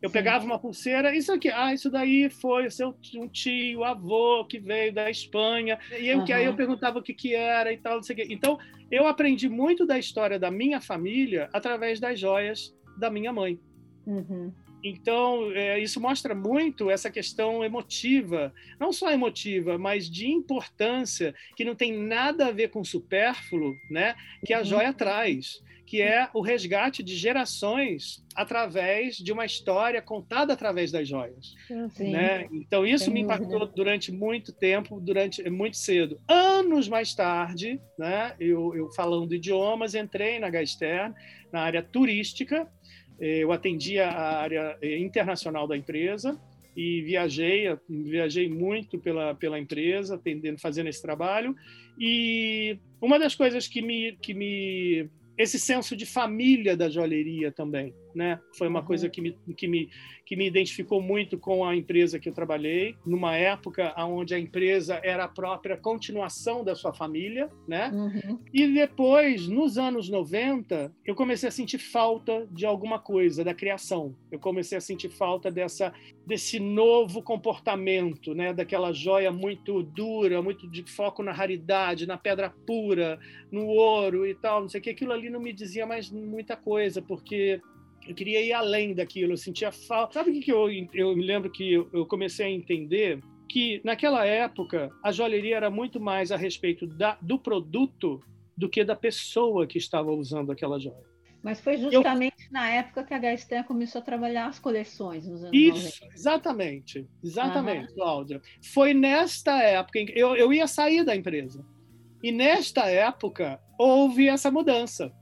Eu pegava uma pulseira, isso aqui, ah, isso daí foi seu um tio, avô que veio da Espanha. E eu, uhum. que aí eu perguntava o que que era e tal, não sei o quê. Então, eu aprendi muito da história da minha família através das joias da minha mãe. Uhum. Então, é, isso mostra muito essa questão emotiva, não só emotiva, mas de importância, que não tem nada a ver com supérfluo, né? que a uhum. joia traz, que é o resgate de gerações através de uma história contada através das joias. Sim. Né? Então, isso Sem me impactou dúvida. durante muito tempo, durante muito cedo. Anos mais tarde, né? eu, eu falando idiomas, entrei na Gaster, na área turística, eu atendia a área eh, internacional da empresa e viajei, viajei muito pela, pela empresa, atendendo, fazendo esse trabalho. E uma das coisas que me, que me esse senso de família da joalheria também, né? Foi uma uhum. coisa que me, que, me, que me identificou muito com a empresa que eu trabalhei, numa época onde a empresa era a própria continuação da sua família, né? Uhum. E depois, nos anos 90, eu comecei a sentir falta de alguma coisa, da criação. Eu comecei a sentir falta dessa, desse novo comportamento, né? Daquela joia muito dura, muito de foco na raridade, na pedra pura, no ouro e tal, não sei o que. Aquilo ali não me dizia mais muita coisa, porque eu queria ir além daquilo, eu sentia falta. Sabe o que, eu, eu me lembro que eu comecei a entender? Que naquela época a joalheria era muito mais a respeito da, do produto do que da pessoa que estava usando aquela joia. Mas foi justamente eu... na época que a Gastan começou a trabalhar as coleções nos anos Isso, 90. exatamente. Exatamente, uhum. Cláudia. Foi nesta época eu, eu ia sair da empresa. E nesta época houve essa mudança.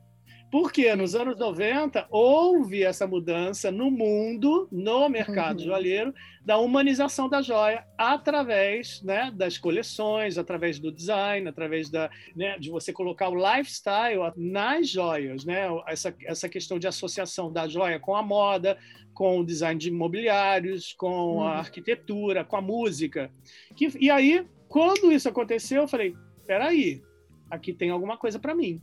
Porque nos anos 90 houve essa mudança no mundo, no mercado uhum. joalheiro, da humanização da joia através né, das coleções, através do design, através da, né, de você colocar o lifestyle nas joias, né? essa, essa questão de associação da joia com a moda, com o design de imobiliários, com uhum. a arquitetura, com a música. Que, e aí, quando isso aconteceu, eu falei: peraí, aqui tem alguma coisa para mim.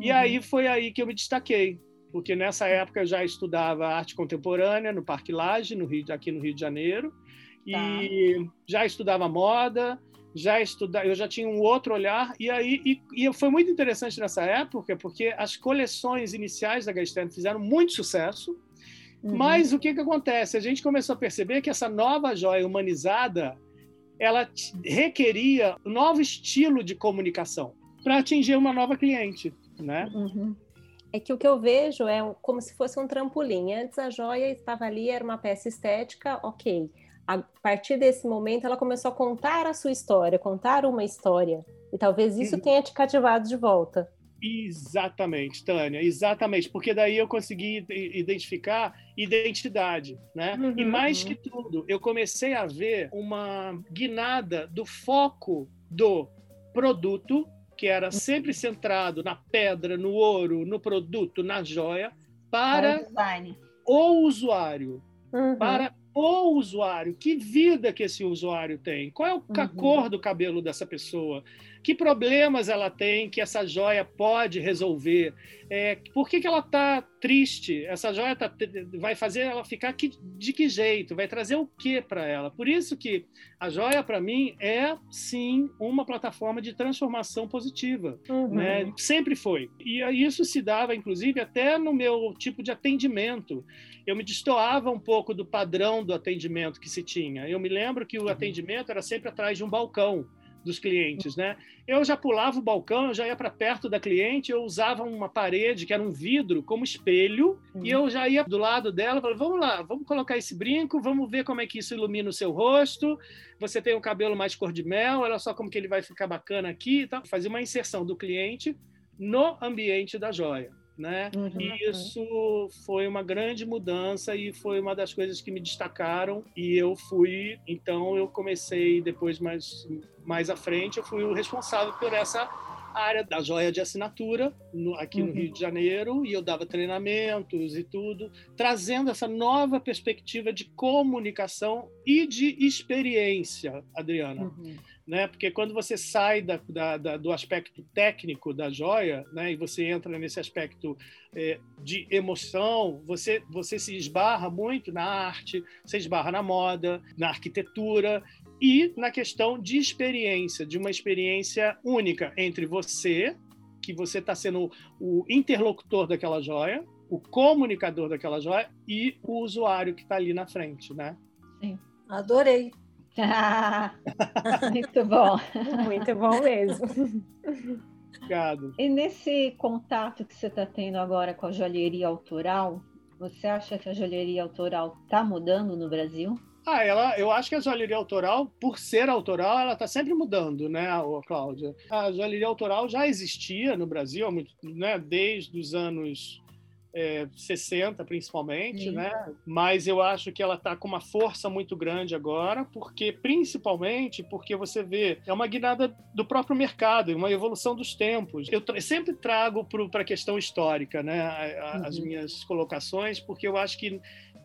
E aí uhum. foi aí que eu me destaquei, porque nessa época eu já estudava arte contemporânea no Parque Lage, no Rio, aqui no Rio de Janeiro, e tá. já estudava moda, já estudava, eu já tinha um outro olhar, e aí e, e foi muito interessante nessa época, porque as coleções iniciais da Gastern fizeram muito sucesso, uhum. mas o que, que acontece? A gente começou a perceber que essa nova joia humanizada ela requeria um novo estilo de comunicação para atingir uma nova cliente né? Uhum. É que o que eu vejo é como se fosse um trampolim. Antes a joia estava ali, era uma peça estética, ok. A partir desse momento, ela começou a contar a sua história, contar uma história. E talvez isso uhum. tenha te cativado de volta. Exatamente, Tânia, exatamente, porque daí eu consegui identificar identidade, né? Uhum, e mais uhum. que tudo, eu comecei a ver uma guinada do foco do produto que era sempre centrado na pedra, no ouro, no produto, na joia, para, para o usuário, uhum. para o usuário, que vida que esse usuário tem, qual é uhum. a cor do cabelo dessa pessoa, que problemas ela tem que essa joia pode resolver, é, por que, que ela está triste, essa joia tá, vai fazer ela ficar que, de que jeito, vai trazer o que para ela. Por isso que a joia, para mim, é sim uma plataforma de transformação positiva. Uhum. Né? Sempre foi. E isso se dava, inclusive, até no meu tipo de atendimento. Eu me destoava um pouco do padrão do atendimento que se tinha. Eu me lembro que o uhum. atendimento era sempre atrás de um balcão dos clientes, né? Eu já pulava o balcão, eu já ia para perto da cliente, eu usava uma parede que era um vidro como espelho uhum. e eu já ia do lado dela, falava, vamos lá, vamos colocar esse brinco, vamos ver como é que isso ilumina o seu rosto. Você tem o cabelo mais cor de mel, olha só como que ele vai ficar bacana aqui, tá? Fazer uma inserção do cliente no ambiente da joia. Né? Uhum. E isso foi uma grande mudança e foi uma das coisas que me destacaram e eu fui, então eu comecei depois mais mais à frente, eu fui o responsável por essa área da joia de assinatura no, aqui uhum. no Rio de Janeiro e eu dava treinamentos e tudo, trazendo essa nova perspectiva de comunicação e de experiência, Adriana. Uhum né? Porque quando você sai da, da, da, do aspecto técnico da joia, né? E você entra nesse aspecto é, de emoção, você você se esbarra muito na arte, você esbarra na moda, na arquitetura e na questão de experiência, de uma experiência única entre você, que você está sendo o interlocutor daquela joia, o comunicador daquela joia e o usuário que está ali na frente, né? Sim, adorei. muito bom. Muito bom mesmo. Obrigado. E nesse contato que você está tendo agora com a joalheria autoral, você acha que a joalheria autoral está mudando no Brasil? Ah, ela, eu acho que a joalheria autoral, por ser autoral, ela está sempre mudando, né, Cláudia? A joalheria autoral já existia no Brasil, né, desde os anos é, 60 principalmente, né? Mas eu acho que ela está com uma força muito grande agora, porque principalmente porque você vê é uma guinada do próprio mercado, uma evolução dos tempos. Eu tra sempre trago para a questão histórica, né? As uhum. minhas colocações, porque eu acho que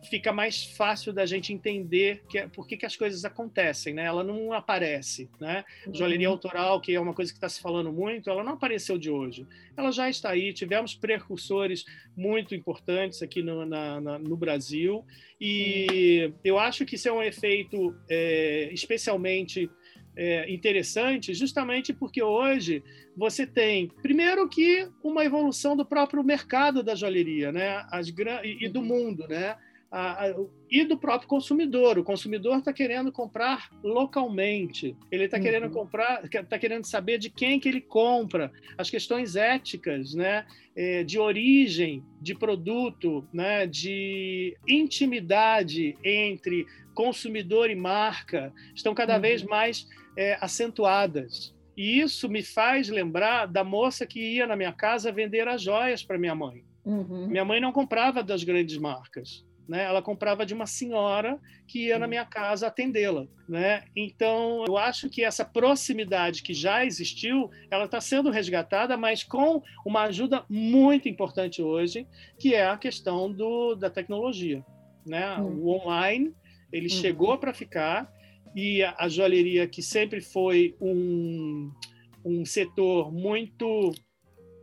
fica mais fácil da gente entender que, é, por que, que as coisas acontecem, né? Ela não aparece, né? Uhum. Joalheria autoral, que é uma coisa que está se falando muito, ela não apareceu de hoje. Ela já está aí. Tivemos precursores muito importantes aqui no, na, na, no Brasil e uhum. eu acho que isso é um efeito é, especialmente é, interessante, justamente porque hoje você tem, primeiro que uma evolução do próprio mercado da joalheria, né? As, e, e do uhum. mundo, né? A, a, e do próprio consumidor. O consumidor está querendo comprar localmente. Ele está uhum. querendo comprar, está querendo saber de quem que ele compra. As questões éticas, né, é, de origem de produto, né, de intimidade entre consumidor e marca estão cada uhum. vez mais é, acentuadas. E isso me faz lembrar da moça que ia na minha casa vender as joias para minha mãe. Uhum. Minha mãe não comprava das grandes marcas. Né? Ela comprava de uma senhora que ia na minha casa atendê-la, né? Então, eu acho que essa proximidade que já existiu, ela está sendo resgatada, mas com uma ajuda muito importante hoje, que é a questão do, da tecnologia, né? O online, ele uhum. chegou para ficar e a, a joalheria que sempre foi um um setor muito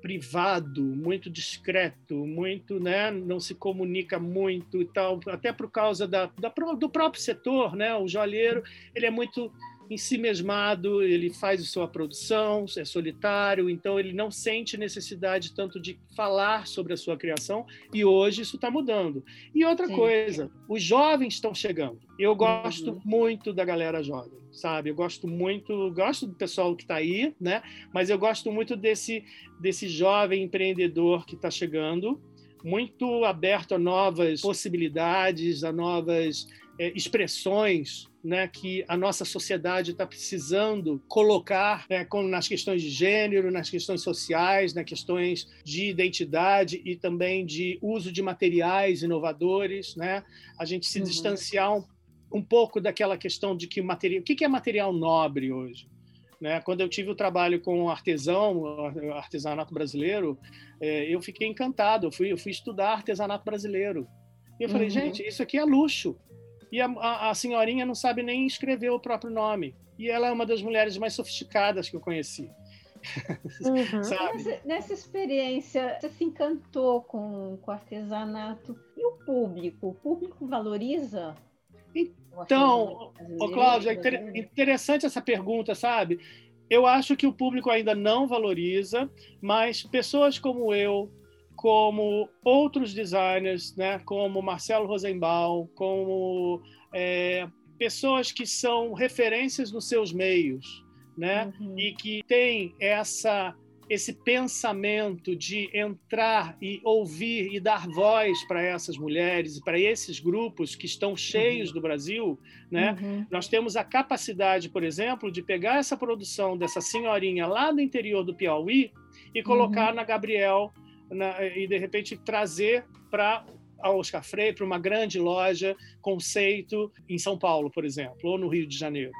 privado, muito discreto, muito, né, não se comunica muito e tal, até por causa da, da, do próprio setor, né, o joalheiro, ele é muito em si mesmado, ele faz a sua produção, é solitário, então ele não sente necessidade tanto de falar sobre a sua criação, e hoje isso está mudando. E outra Sim. coisa, os jovens estão chegando. Eu gosto uhum. muito da galera jovem, sabe? Eu gosto muito, gosto do pessoal que está aí, né? Mas eu gosto muito desse, desse jovem empreendedor que está chegando, muito aberto a novas possibilidades, a novas é, expressões né, que a nossa sociedade está precisando colocar né, como nas questões de gênero, nas questões sociais, nas questões de identidade e também de uso de materiais inovadores, né? A gente se uhum. distanciar um, um, pouco daquela questão de que material, o que é material nobre hoje? Né? Quando eu tive o trabalho com artesão, artesanato brasileiro, é, eu fiquei encantado. Eu fui, eu fui estudar artesanato brasileiro. E eu falei, uhum. gente, isso aqui é luxo. E a, a, a, senhorinha não sabe nem escrever o próprio nome. E ela é uma das mulheres mais sofisticadas que eu conheci. Uhum. nessa, nessa, experiência, você se encantou com, com o artesanato. E o público? O público valoriza então, ô, Cláudia, é interessante essa pergunta, sabe? Eu acho que o público ainda não valoriza, mas pessoas como eu, como outros designers, né, como Marcelo Rosenbaum, como é, pessoas que são referências nos seus meios, né, uhum. e que têm essa esse pensamento de entrar e ouvir e dar voz para essas mulheres e para esses grupos que estão cheios uhum. do Brasil, né? Uhum. Nós temos a capacidade, por exemplo, de pegar essa produção dessa senhorinha lá do interior do Piauí e colocar uhum. na Gabriel na, e de repente trazer para a Oscar Freire para uma grande loja conceito em São Paulo, por exemplo, ou no Rio de Janeiro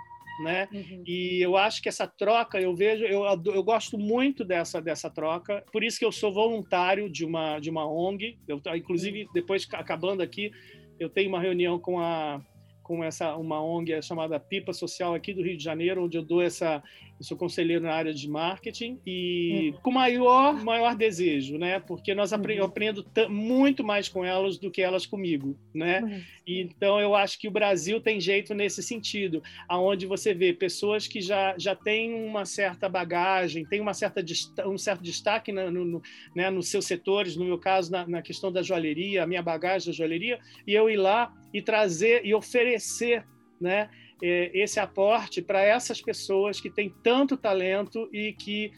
né? Uhum. E eu acho que essa troca, eu vejo, eu, eu gosto muito dessa, dessa troca. Por isso que eu sou voluntário de uma, de uma ONG. Eu, inclusive, uhum. depois, acabando aqui, eu tenho uma reunião com a com essa uma ONG chamada Pipa Social aqui do Rio de Janeiro, onde eu dou essa eu sou conselheiro na área de marketing e uhum. com maior maior desejo, né? Porque nós apre uhum. aprendo muito mais com elas do que elas comigo, né? Uhum. Então eu acho que o Brasil tem jeito nesse sentido, aonde você vê pessoas que já já têm uma certa bagagem, tem uma certa um certo destaque no, no, né, nos seus setores, no meu caso na, na questão da joalheria, a minha bagagem da joalheria, e eu ir lá e trazer e oferecer, né? É, esse aporte para essas pessoas que têm tanto talento e que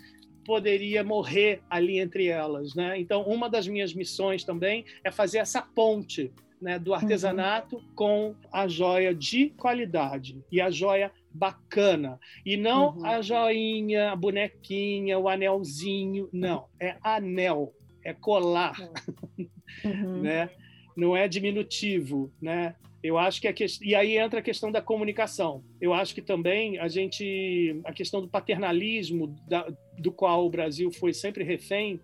poderia morrer ali entre elas, né? Então, uma das minhas missões também é fazer essa ponte, né, do artesanato uhum. com a joia de qualidade e a joia bacana e não uhum. a joinha, a bonequinha, o anelzinho, não, é anel, é colar, uhum. né? Não é diminutivo, né? Eu acho que a que... e aí entra a questão da comunicação. Eu acho que também a gente a questão do paternalismo da, do qual o Brasil foi sempre refém,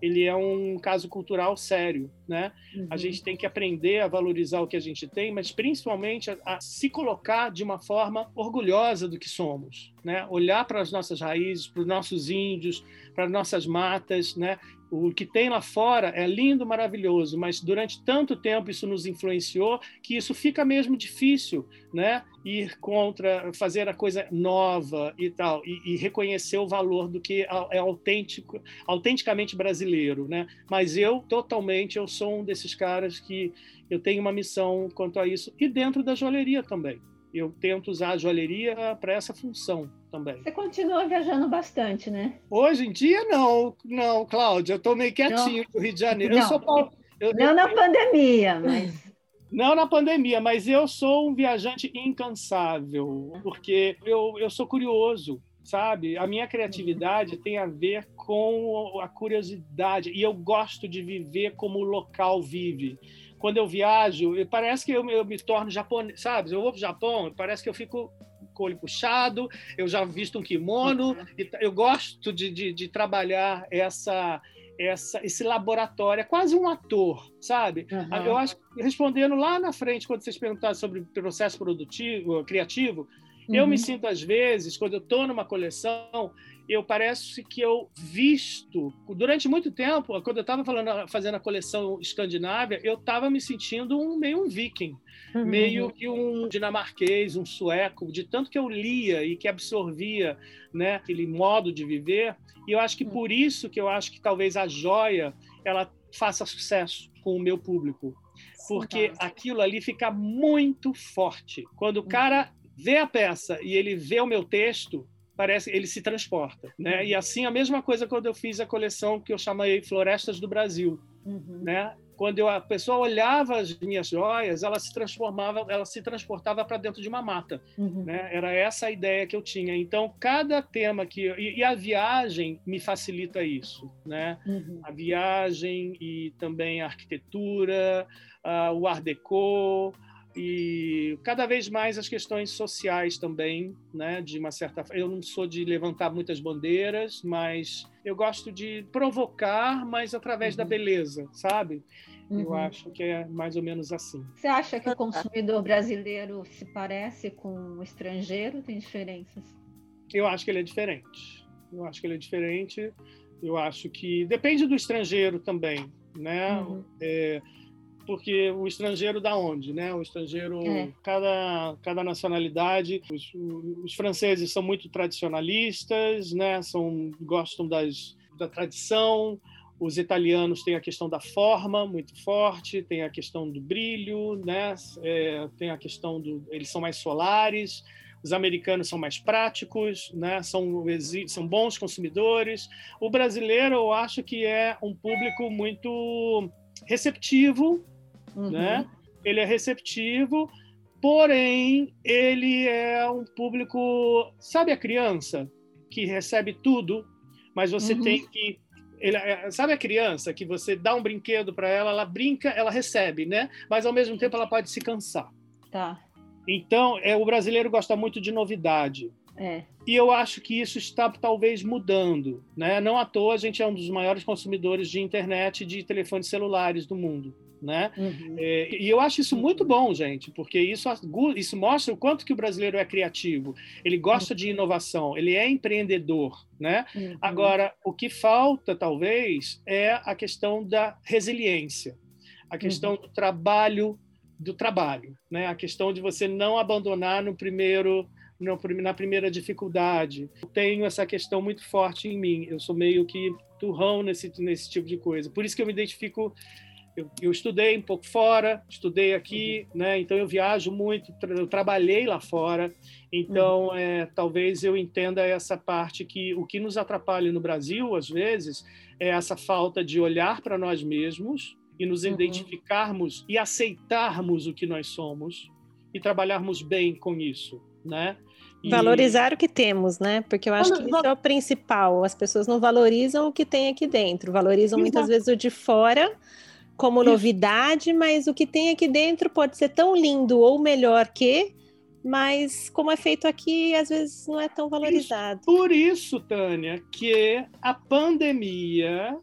ele é um caso cultural sério, né? Uhum. A gente tem que aprender a valorizar o que a gente tem, mas principalmente a, a se colocar de uma forma orgulhosa do que somos, né? Olhar para as nossas raízes, para os nossos índios, para as nossas matas, né? O que tem lá fora é lindo, maravilhoso, mas durante tanto tempo isso nos influenciou que isso fica mesmo difícil, né? Ir contra, fazer a coisa nova e tal, e, e reconhecer o valor do que é autêntico, autenticamente brasileiro, né? Mas eu totalmente eu sou um desses caras que eu tenho uma missão quanto a isso e dentro da joalheria também. Eu tento usar a joalheria para essa função, também. Você continua viajando bastante, né? Hoje em dia, não, não, Cláudia, eu estou meio quietinho no Rio de Janeiro. Não, eu sou eu, não na pandemia, mas. Não na pandemia, mas eu sou um viajante incansável, porque eu, eu sou curioso, sabe? A minha criatividade tem a ver com a curiosidade, e eu gosto de viver como o local vive quando eu viajo, parece que eu, eu me torno japonês, sabe? Eu vou para o Japão, parece que eu fico com o olho puxado, eu já visto um kimono, uhum. eu gosto de, de, de trabalhar essa, essa, esse laboratório, é quase um ator, sabe? Uhum. Eu acho respondendo lá na frente, quando vocês perguntaram sobre processo produtivo, criativo, uhum. eu me uhum. sinto, às vezes, quando eu estou numa coleção, eu parece que eu visto durante muito tempo quando eu estava fazendo a coleção escandinávia eu estava me sentindo um, meio um viking uhum. meio que um dinamarquês um sueco de tanto que eu lia e que absorvia né aquele modo de viver e eu acho que por isso que eu acho que talvez a joia ela faça sucesso com o meu público porque aquilo ali fica muito forte quando o uhum. cara vê a peça e ele vê o meu texto parece ele se transporta, né? E assim a mesma coisa quando eu fiz a coleção que eu chamei Florestas do Brasil, uhum. né? Quando eu, a pessoa olhava as minhas joias, ela se transformava, ela se transportava para dentro de uma mata, uhum. né? Era essa a ideia que eu tinha. Então cada tema que e, e a viagem me facilita isso, né? Uhum. A viagem e também a arquitetura, uh, o Art Deco, e cada vez mais as questões sociais também, né? De uma certa, eu não sou de levantar muitas bandeiras, mas eu gosto de provocar, mas através uhum. da beleza, sabe? Uhum. Eu acho que é mais ou menos assim. Você acha que o consumidor brasileiro se parece com o estrangeiro? Tem diferenças? Eu acho que ele é diferente. Eu acho que ele é diferente. Eu acho que depende do estrangeiro também, né? Uhum. É, porque o estrangeiro da onde, né? O estrangeiro, é. cada, cada nacionalidade, os, os, franceses são muito tradicionalistas, né? São gostam das, da tradição. Os italianos têm a questão da forma muito forte, tem a questão do brilho, né? É, tem a questão do, eles são mais solares. Os americanos são mais práticos, né? são, são bons consumidores. O brasileiro, eu acho que é um público muito receptivo uhum. né? Ele é receptivo, porém ele é um público, sabe a criança que recebe tudo, mas você uhum. tem que ele, é, sabe a criança que você dá um brinquedo para ela, ela brinca, ela recebe, né? Mas ao mesmo tempo ela pode se cansar. Tá. Então, é, o brasileiro gosta muito de novidade. É. E eu acho que isso está talvez mudando, né? Não à toa a gente é um dos maiores consumidores de internet e de telefones celulares do mundo né? Uhum. É, e eu acho isso muito bom, gente, porque isso, isso mostra o quanto que o brasileiro é criativo. Ele gosta de inovação, ele é empreendedor, né? Uhum. Agora, o que falta, talvez, é a questão da resiliência, a questão uhum. do trabalho, do trabalho, né? A questão de você não abandonar no primeiro na primeira dificuldade. Eu tenho essa questão muito forte em mim. Eu sou meio que turrão nesse, nesse tipo de coisa. Por isso que eu me identifico eu, eu, estudei um pouco fora, estudei aqui, uhum. né? Então eu viajo muito, tra eu trabalhei lá fora. Então uhum. é, talvez eu entenda essa parte que o que nos atrapalha no Brasil às vezes é essa falta de olhar para nós mesmos e nos uhum. identificarmos e aceitarmos o que nós somos e trabalharmos bem com isso, né? E... Valorizar o que temos, né? Porque eu acho que isso é o principal. As pessoas não valorizam o que tem aqui dentro, valorizam Exato. muitas vezes o de fora como novidade, mas o que tem aqui dentro pode ser tão lindo ou melhor que, mas como é feito aqui, às vezes não é tão valorizado. Por isso, Tânia, que a pandemia,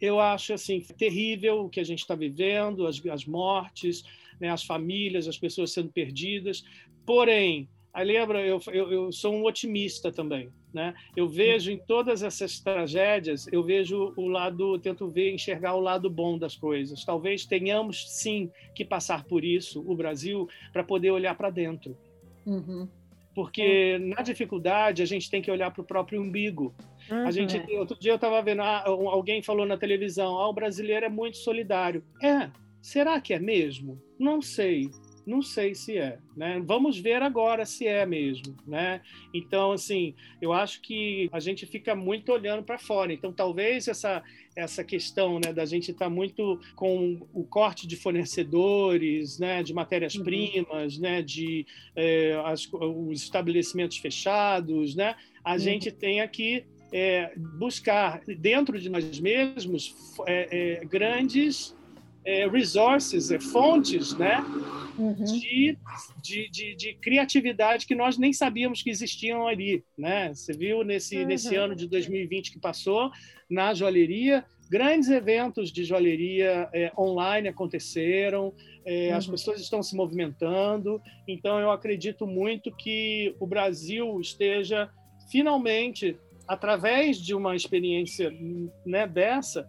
eu acho assim terrível o que a gente está vivendo, as, as mortes, né, as famílias, as pessoas sendo perdidas. Porém, aí lembra, eu, eu, eu sou um otimista também. Né? Eu vejo em todas essas tragédias, eu vejo o lado, tento ver, enxergar o lado bom das coisas. Talvez tenhamos sim que passar por isso, o Brasil, para poder olhar para dentro. Uhum. Porque na dificuldade a gente tem que olhar para o próprio umbigo. Uhum. A gente, outro dia eu estava vendo, ah, alguém falou na televisão, ah, o brasileiro é muito solidário. É, será que é mesmo? Não sei não sei se é, né? Vamos ver agora se é mesmo, né? Então, assim, eu acho que a gente fica muito olhando para fora. Então, talvez essa essa questão, né, da gente estar tá muito com o corte de fornecedores, né, de matérias-primas, uhum. né, de é, as, os estabelecimentos fechados, né? A uhum. gente tem aqui é, buscar dentro de nós mesmos é, é grandes resources, é, fontes né, uhum. de, de, de, de, criatividade que nós nem sabíamos que existiam ali. Né? Você viu nesse, uhum. nesse ano de 2020 que passou, na joalheria, grandes eventos de joalheria é, online aconteceram, é, uhum. as pessoas estão se movimentando, então eu acredito muito que o Brasil esteja finalmente, através de uma experiência né, dessa,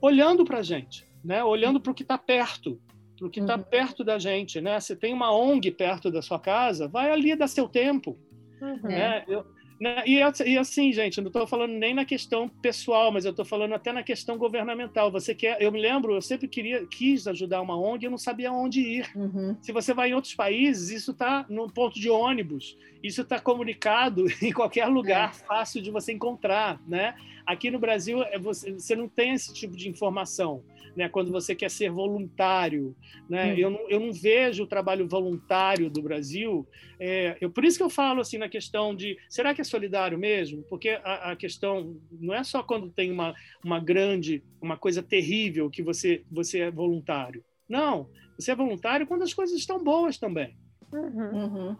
olhando para a gente né? olhando para o que está perto, para o que está uhum. perto da gente. Né? Se tem uma ONG perto da sua casa, vai ali dar seu tempo. Uhum. Né? Eu, né? E, e, assim, gente, não estou falando nem na questão pessoal, mas eu estou falando até na questão governamental. Você quer? Eu me lembro, eu sempre queria, quis ajudar uma ONG, eu não sabia onde ir. Uhum. Se você vai em outros países, isso está no ponto de ônibus, isso está comunicado em qualquer lugar, é. fácil de você encontrar, né? Aqui no Brasil, é você, você não tem esse tipo de informação né, quando você quer ser voluntário. Né? Hum. Eu, não, eu não vejo o trabalho voluntário do Brasil. É, eu, por isso que eu falo assim na questão de será que é solidário mesmo? Porque a, a questão não é só quando tem uma, uma grande, uma coisa terrível que você, você é voluntário. Não, você é voluntário quando as coisas estão boas também. Uhum. Uhum.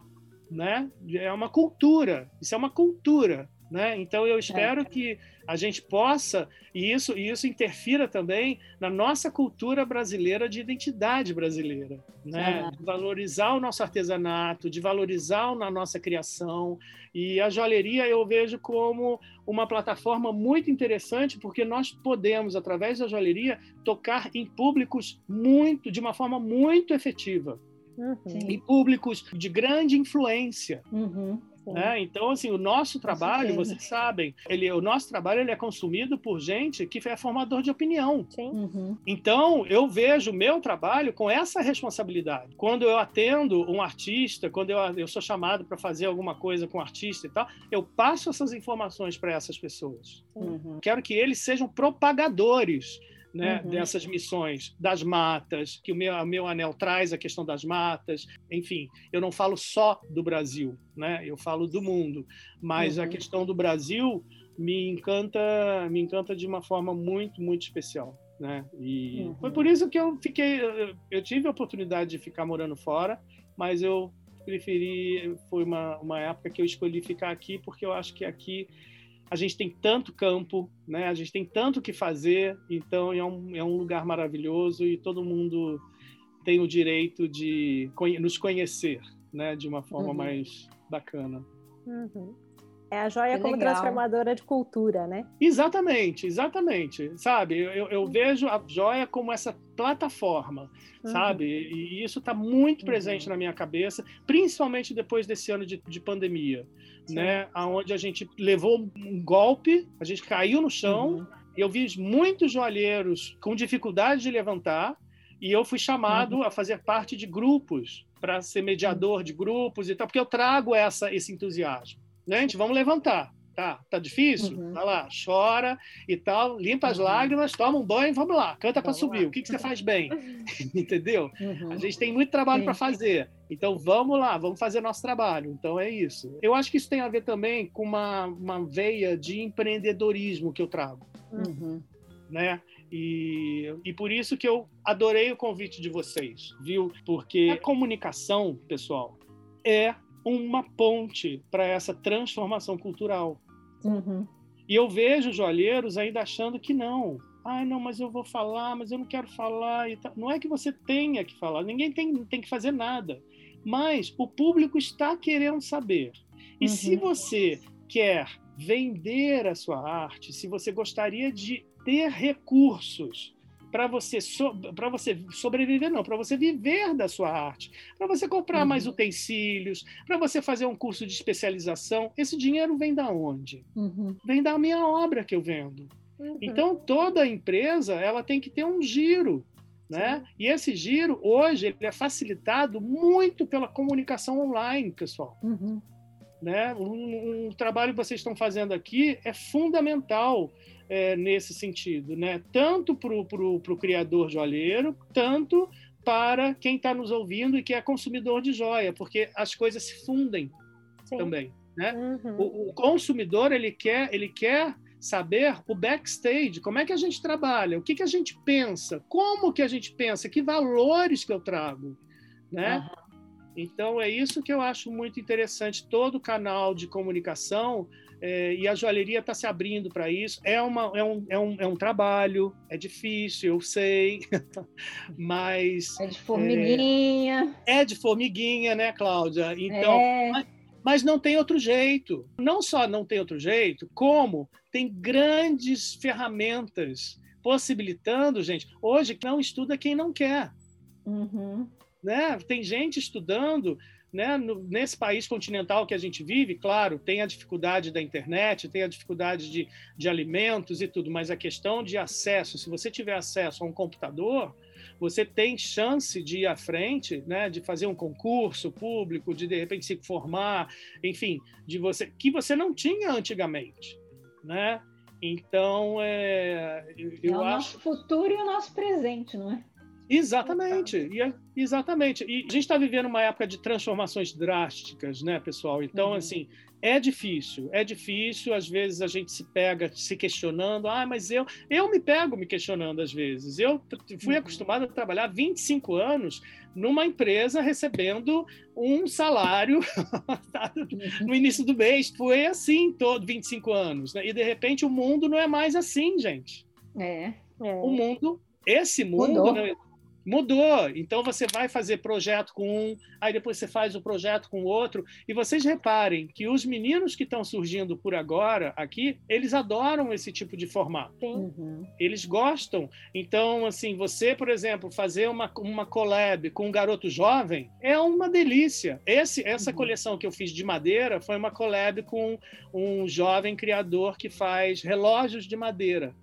Né? É uma cultura, isso é uma cultura. Né? Então eu espero é. que a gente possa e isso e isso interfira também na nossa cultura brasileira de identidade brasileira, né? De valorizar o nosso artesanato, de valorizar a nossa criação e a joalheria eu vejo como uma plataforma muito interessante porque nós podemos através da joalheria tocar em públicos muito de uma forma muito efetiva. Uhum. Em públicos de grande influência. Uhum. Né? Então, assim, o nosso trabalho, vocês sabem, ele, o nosso trabalho ele é consumido por gente que é formador de opinião. Uhum. Então, eu vejo o meu trabalho com essa responsabilidade. Quando eu atendo um artista, quando eu, eu sou chamado para fazer alguma coisa com um artista e tal, eu passo essas informações para essas pessoas. Uhum. Quero que eles sejam propagadores né, uhum. dessas missões, das matas, que o meu, o meu anel traz a questão das matas. Enfim, eu não falo só do Brasil, né, eu falo do mundo, mas uhum. a questão do Brasil me encanta, me encanta de uma forma muito, muito especial. Né? E uhum. foi por isso que eu fiquei, eu tive a oportunidade de ficar morando fora, mas eu preferi, foi uma, uma época que eu escolhi ficar aqui porque eu acho que aqui a gente tem tanto campo, né? A gente tem tanto que fazer, então é um, é um lugar maravilhoso e todo mundo tem o direito de nos conhecer, né? De uma forma uhum. mais bacana. Uhum. É a joia que como legal. transformadora de cultura, né? Exatamente, exatamente. Sabe, eu, eu uhum. vejo a joia como essa plataforma, uhum. sabe? E, isso está muito presente uhum. na minha cabeça, principalmente depois desse ano de, de pandemia, Sim. né? Onde a gente levou um golpe, a gente caiu no chão, uhum. e eu vi muitos joalheiros com dificuldade de levantar, e eu fui chamado uhum. a fazer parte de grupos para ser mediador de grupos e tal, porque eu trago essa, esse entusiasmo. Gente, vamos levantar. Tá, tá difícil? Uhum. Vai lá, chora e tal, limpa as uhum. lágrimas, toma um banho, vamos lá, canta para subir. Lá. O que, que você faz bem? Entendeu? Uhum. A gente tem muito trabalho para fazer. Então vamos lá, vamos fazer nosso trabalho. Então é isso. Eu acho que isso tem a ver também com uma, uma veia de empreendedorismo que eu trago. Uhum. Né? E, e por isso que eu adorei o convite de vocês, viu? Porque a comunicação, pessoal, é uma ponte para essa transformação cultural. Uhum. E eu vejo joalheiros ainda achando que não. Ai, não, mas eu vou falar, mas eu não quero falar. E. Não é que você tenha que falar, ninguém tem, tem que fazer nada. Mas o público está querendo saber. E uhum. se você quer vender a sua arte, se você gostaria de ter recursos para você so, para você sobreviver não, para você viver da sua arte, para você comprar uhum. mais utensílios, para você fazer um curso de especialização. Esse dinheiro vem da onde? Uhum. Vem da minha obra que eu vendo. Uhum. Então toda empresa ela tem que ter um giro, né? Sim. E esse giro hoje ele é facilitado muito pela comunicação online, pessoal. Uhum. Né? Um, um trabalho que vocês estão fazendo aqui é fundamental é, nesse sentido, né? tanto para o criador joalheiro, tanto para quem está nos ouvindo e que é consumidor de joia, porque as coisas se fundem Sim. também. Né? Uhum. O, o, consumidor ele quer, ele quer saber o backstage, como é que a gente trabalha, o que, que a gente pensa, como que a gente pensa, que valores que eu trago. Né? Uhum. Então é isso que eu acho muito interessante. Todo canal de comunicação é, e a joalheria está se abrindo para isso. É, uma, é, um, é, um, é um trabalho, é difícil, eu sei, mas. É de formiguinha. É, é de formiguinha, né, Cláudia? Então. É. Mas, mas não tem outro jeito. Não só não tem outro jeito, como tem grandes ferramentas possibilitando, gente. Hoje, não estuda quem não quer. Uhum. Né? Tem gente estudando né, no, nesse país continental que a gente vive, claro, tem a dificuldade da internet, tem a dificuldade de, de alimentos e tudo, mas a questão de acesso, se você tiver acesso a um computador, você tem chance de ir à frente, né, de fazer um concurso público, de de repente se formar, enfim, de você que você não tinha antigamente, né? Então, é, eu, é o acho... nosso futuro e o nosso presente, não é? Exatamente. E, Exatamente. E a gente está vivendo uma época de transformações drásticas, né, pessoal? Então, uhum. assim, é difícil, é difícil. Às vezes a gente se pega se questionando. Ah, mas eu, eu me pego me questionando às vezes. Eu fui uhum. acostumado a trabalhar 25 anos numa empresa recebendo um salário no início do mês. Foi assim todo 25 anos. Né? E de repente o mundo não é mais assim, gente. É. é. O mundo, esse mundo, né? Mudou. Então você vai fazer projeto com um, aí depois você faz o projeto com outro. E vocês reparem que os meninos que estão surgindo por agora aqui, eles adoram esse tipo de formato. Uhum. Eles gostam. Então, assim, você, por exemplo, fazer uma, uma collab com um garoto jovem é uma delícia. Esse, essa uhum. coleção que eu fiz de madeira foi uma collab com um jovem criador que faz relógios de madeira.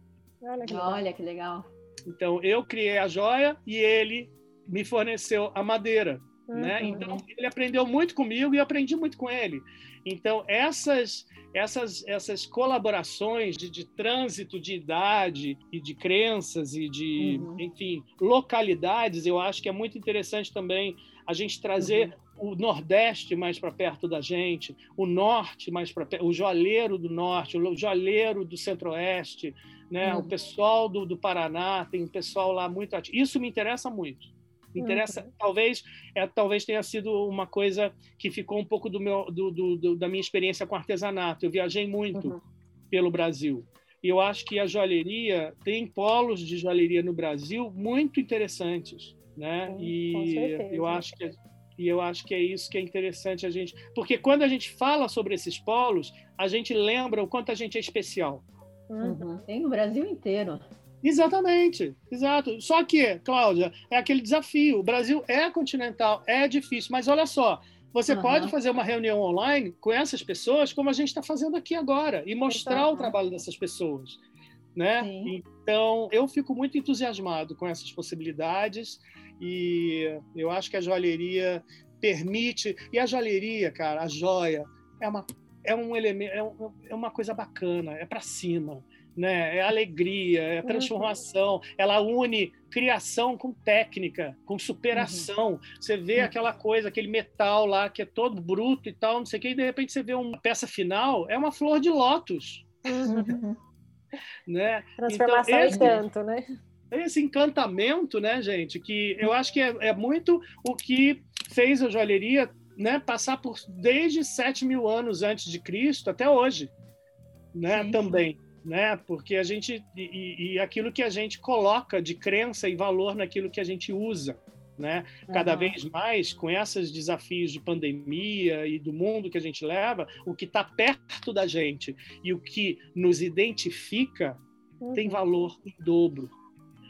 Olha que legal. Olha que legal. Então, eu criei a joia e ele me forneceu a madeira. Né? Uhum. Né? Então, ele aprendeu muito comigo e eu aprendi muito com ele. Então, essas, essas, essas colaborações de, de trânsito de idade e de crenças e de, uhum. enfim, localidades, eu acho que é muito interessante também a gente trazer uhum. o Nordeste mais para perto da gente, o Norte mais para perto, o joalheiro do Norte, o joalheiro do Centro-Oeste, né? Uhum. O pessoal do, do Paraná tem um pessoal lá muito ativo. Isso me interessa muito. Me interessa, uhum. talvez, é, talvez tenha sido uma coisa que ficou um pouco do meu, do, do, do da minha experiência com artesanato. Eu viajei muito uhum. pelo Brasil. E eu acho que a joalheria tem polos de joalheria no Brasil muito interessantes, né? Sim, e eu acho que e eu acho que é isso que é interessante a gente, porque quando a gente fala sobre esses polos, a gente lembra o quanto a gente é especial. Uhum. Tem no Brasil inteiro. Exatamente, exato. Só que, Cláudia, é aquele desafio. O Brasil é continental, é difícil, mas olha só, você uhum. pode fazer uma reunião online com essas pessoas, como a gente está fazendo aqui agora, e mostrar Exato. o trabalho dessas pessoas. Né? Então, eu fico muito entusiasmado com essas possibilidades e eu acho que a joalheria permite. E a joalheria, cara, a joia, é uma é um elemento, é, um, é uma coisa bacana, é para cima, né? É alegria, é uhum. transformação. Ela une criação com técnica, com superação. Uhum. Você vê uhum. aquela coisa, aquele metal lá que é todo bruto e tal, não sei o que, e de repente você vê uma peça final, é uma flor de lótus. Uhum. né? Transformação então, esse, tanto, né? Esse encantamento, né, gente, que eu acho que é, é muito o que fez a joalheria né, passar por desde 7 mil anos antes de Cristo até hoje, né, Sim. também, né, porque a gente e, e, aquilo que a gente coloca de crença e valor naquilo que a gente usa, né, cada uhum. vez mais com esses desafios de pandemia e do mundo que a gente leva, o que está perto da gente e o que nos identifica uhum. tem valor em dobro.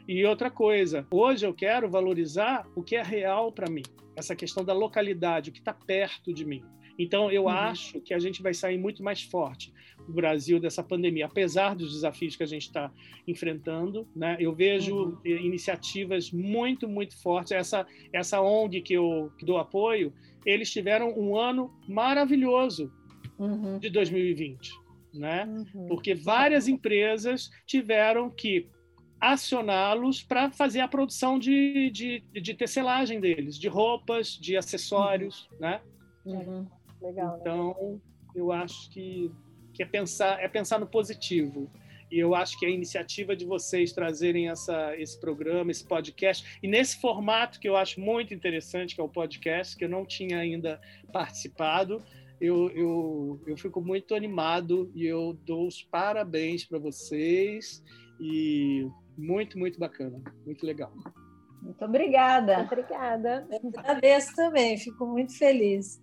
E outra coisa, hoje eu quero valorizar o que é real para mim essa questão da localidade, o que está perto de mim. Então, eu uhum. acho que a gente vai sair muito mais forte o Brasil dessa pandemia, apesar dos desafios que a gente está enfrentando. Né? Eu vejo uhum. iniciativas muito, muito fortes. Essa, essa ONG que eu que dou apoio, eles tiveram um ano maravilhoso uhum. de 2020. Né? Uhum. Porque várias empresas tiveram que acioná-los para fazer a produção de, de, de, tecelagem deles, de roupas, de acessórios, uhum. né? Uhum. Legal. Então, né? eu acho que, que é, pensar, é pensar no positivo. E eu acho que a iniciativa de vocês trazerem essa, esse programa, esse podcast, e nesse formato que eu acho muito interessante, que é o podcast, que eu não tinha ainda participado, eu, eu, eu fico muito animado e eu dou os parabéns para vocês. E muito, muito bacana, muito legal. Muito obrigada. Obrigada. Eu agradeço também, fico muito feliz.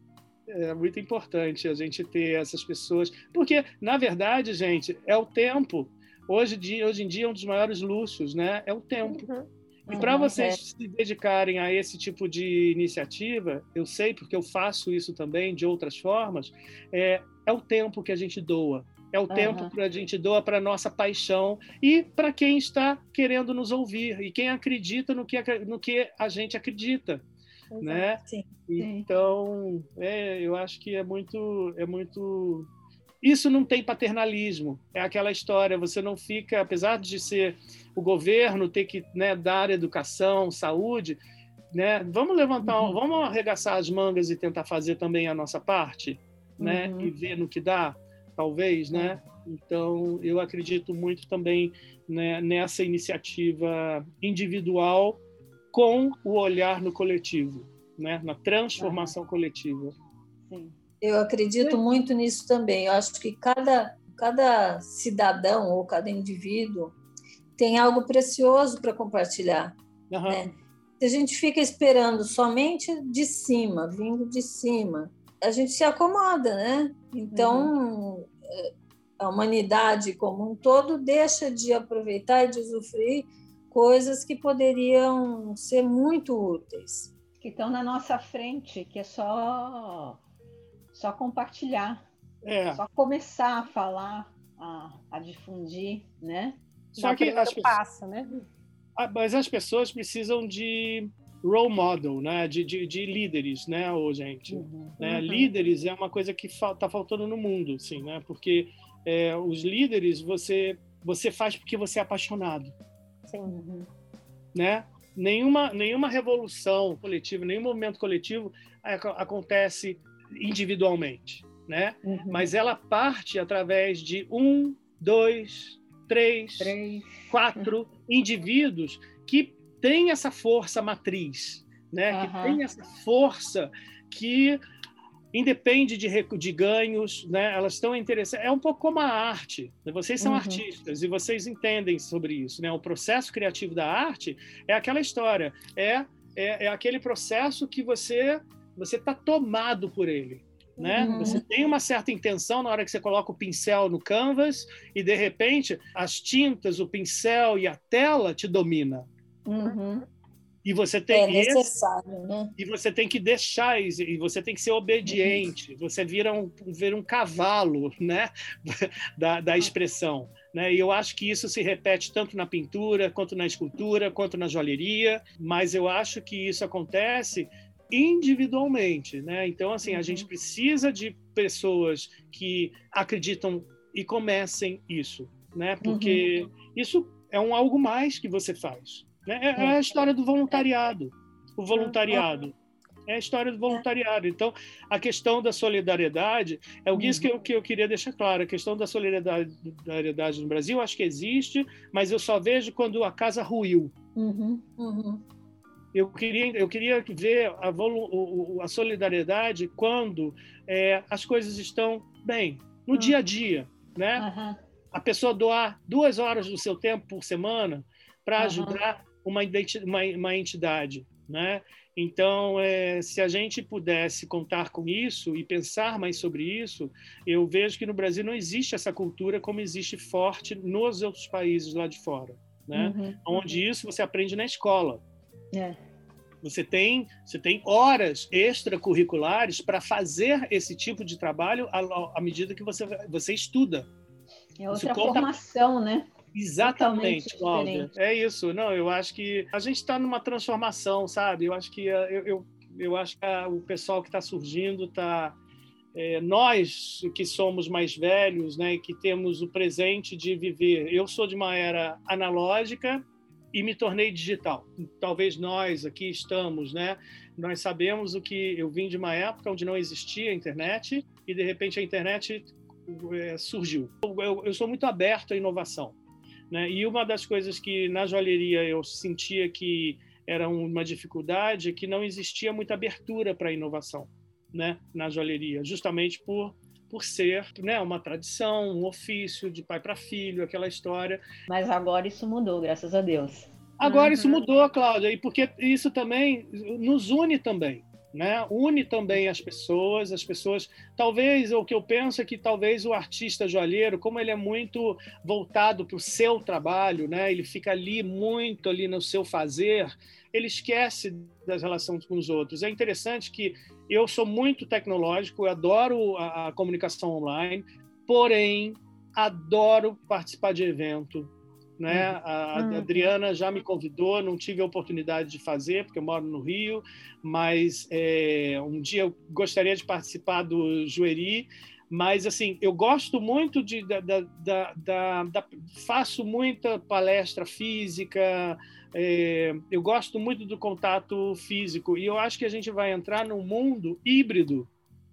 É muito importante a gente ter essas pessoas, porque, na verdade, gente, é o tempo. Hoje, dia, hoje em dia, é um dos maiores luxos, né? É o tempo. Uhum. E para uhum, vocês é. se dedicarem a esse tipo de iniciativa, eu sei porque eu faço isso também de outras formas, é, é o tempo que a gente doa. É o uhum. tempo que a gente doa para nossa paixão e para quem está querendo nos ouvir e quem acredita no que, no que a gente acredita. Exato. Né? Sim. Então, é, eu acho que é muito, é muito. Isso não tem paternalismo. É aquela história. Você não fica, apesar de ser o governo ter que né, dar educação, saúde, né? Vamos levantar, uhum. vamos arregaçar as mangas e tentar fazer também a nossa parte, né? Uhum. E ver no que dá, talvez, né? Então, eu acredito muito também né, nessa iniciativa individual com o olhar no coletivo, né? Na transformação coletiva. Sim. Eu acredito muito nisso também. Eu acho que cada cada cidadão ou cada indivíduo tem algo precioso para compartilhar. Uhum. Né? Se a gente fica esperando somente de cima, vindo de cima, a gente se acomoda, né? Então, uhum. a humanidade como um todo deixa de aproveitar e de usufruir coisas que poderiam ser muito úteis. Que estão na nossa frente, que é só, só compartilhar. É. Só começar a falar, a, a difundir, né? Só que as passa, né? Ah, mas as pessoas precisam de role model, né? De, de, de líderes, né, ô, gente? Uhum, né? Uhum. Líderes é uma coisa que está faltando no mundo, sim, né? Porque é, os líderes você você faz porque você é apaixonado, sim. Uhum. né? Nenhuma nenhuma revolução coletiva, nenhum movimento coletivo acontece individualmente, né? Uhum. Mas ela parte através de um, dois, três, três. quatro indivíduos que têm essa força matriz, né? Uhum. que tem essa força que independe de, de ganhos, né? Elas estão interessadas. É um pouco como a arte. Né? Vocês são uhum. artistas e vocês entendem sobre isso, né? O processo criativo da arte é aquela história, é é, é aquele processo que você você está tomado por ele né? Uhum. Você tem uma certa intenção na hora que você coloca o pincel no canvas e de repente as tintas, o pincel e a tela te domina. Uhum. E você tem é necessário, esse, né? E você tem que deixar e você tem que ser obediente. Uhum. Você vira um, vira um cavalo, né? da, da expressão. Né? E eu acho que isso se repete tanto na pintura, quanto na escultura, quanto na joalheria. Mas eu acho que isso acontece individualmente, né? Então, assim, uhum. a gente precisa de pessoas que acreditam e comecem isso, né? Porque uhum. isso é um algo mais que você faz. Né? É, é a história do voluntariado. O voluntariado. É a história do voluntariado. Então, a questão da solidariedade é o isso que eu, que eu queria deixar claro. A questão da solidariedade no Brasil, acho que existe, mas eu só vejo quando a casa ruiu. Uhum, uhum. Eu queria, eu queria ver a, a solidariedade quando é, as coisas estão bem, no uhum. dia a dia, né? Uhum. A pessoa doar duas horas do seu tempo por semana para uhum. ajudar uma, uma, uma, entidade, né? Então, é, se a gente pudesse contar com isso e pensar mais sobre isso, eu vejo que no Brasil não existe essa cultura como existe forte nos outros países lá de fora, né? Uhum. Onde isso você aprende na escola. É. Você tem, você tem horas extracurriculares para fazer esse tipo de trabalho à, à, medida que você, você estuda. É outra conta... formação, né? Exatamente, Cláudia. É isso. Não, eu acho que a gente está numa transformação, sabe? Eu acho que eu, eu, eu acho que o pessoal que está surgindo está é, nós que somos mais velhos, né, que temos o presente de viver. Eu sou de uma era analógica e me tornei digital. Talvez nós aqui estamos, né? Nós sabemos o que eu vim de uma época onde não existia a internet e de repente a internet é, surgiu. Eu, eu, sou muito aberto à inovação, né? E uma das coisas que na joalheria eu sentia que era uma dificuldade é que não existia muita abertura para a inovação, né? Na joalheria, justamente por por ser né, uma tradição, um ofício de pai para filho, aquela história. Mas agora isso mudou, graças a Deus. Agora uhum. isso mudou, Cláudia, e porque isso também nos une também. Né? Une também as pessoas, as pessoas. Talvez o que eu penso é que talvez o artista joalheiro, como ele é muito voltado para o seu trabalho, né? Ele fica ali muito ali no seu fazer, ele esquece das relações com os outros. É interessante que eu sou muito tecnológico, eu adoro a, a comunicação online, porém adoro participar de evento. Né? Uhum. A, a Adriana já me convidou, não tive a oportunidade de fazer, porque eu moro no Rio, mas é, um dia eu gostaria de participar do Jueri, Mas, assim, eu gosto muito de. Da, da, da, da faço muita palestra física, é, eu gosto muito do contato físico, e eu acho que a gente vai entrar num mundo híbrido.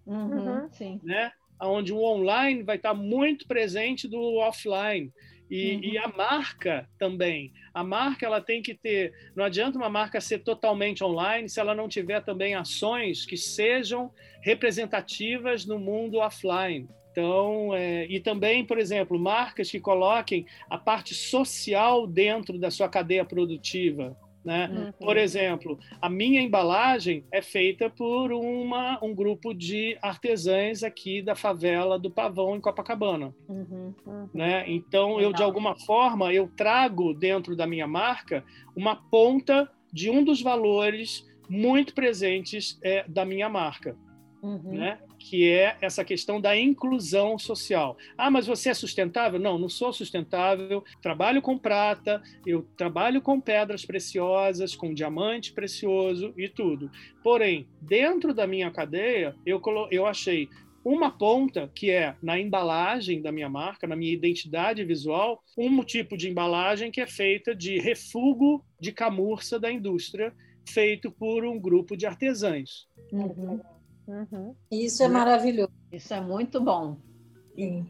Uhum, sim. Né? Onde o online vai estar muito presente do offline. E, uhum. e, a marca também. A marca ela tem que ter. Não adianta uma marca ser totalmente online se ela não tiver também ações que sejam representativas no mundo offline. Então, é, e também, por exemplo, marcas que coloquem a parte social dentro da sua cadeia produtiva. Né? Uhum. Por exemplo, a minha embalagem é feita por uma, um grupo de artesãs aqui da favela do Pavão, em Copacabana. Uhum. Uhum. Né? Então, Legal. eu, de alguma forma, eu trago dentro da minha marca uma ponta de um dos valores muito presentes é, da minha marca. Uhum. Né? Que é essa questão da inclusão social. Ah, mas você é sustentável? Não, não sou sustentável. Trabalho com prata, eu trabalho com pedras preciosas, com diamante precioso e tudo. Porém, dentro da minha cadeia, eu, eu achei uma ponta que é na embalagem da minha marca, na minha identidade visual, um tipo de embalagem que é feita de refúgio de camurça da indústria, feito por um grupo de artesãos. Uhum. Uhum. Isso é né? maravilhoso. Isso é muito bom.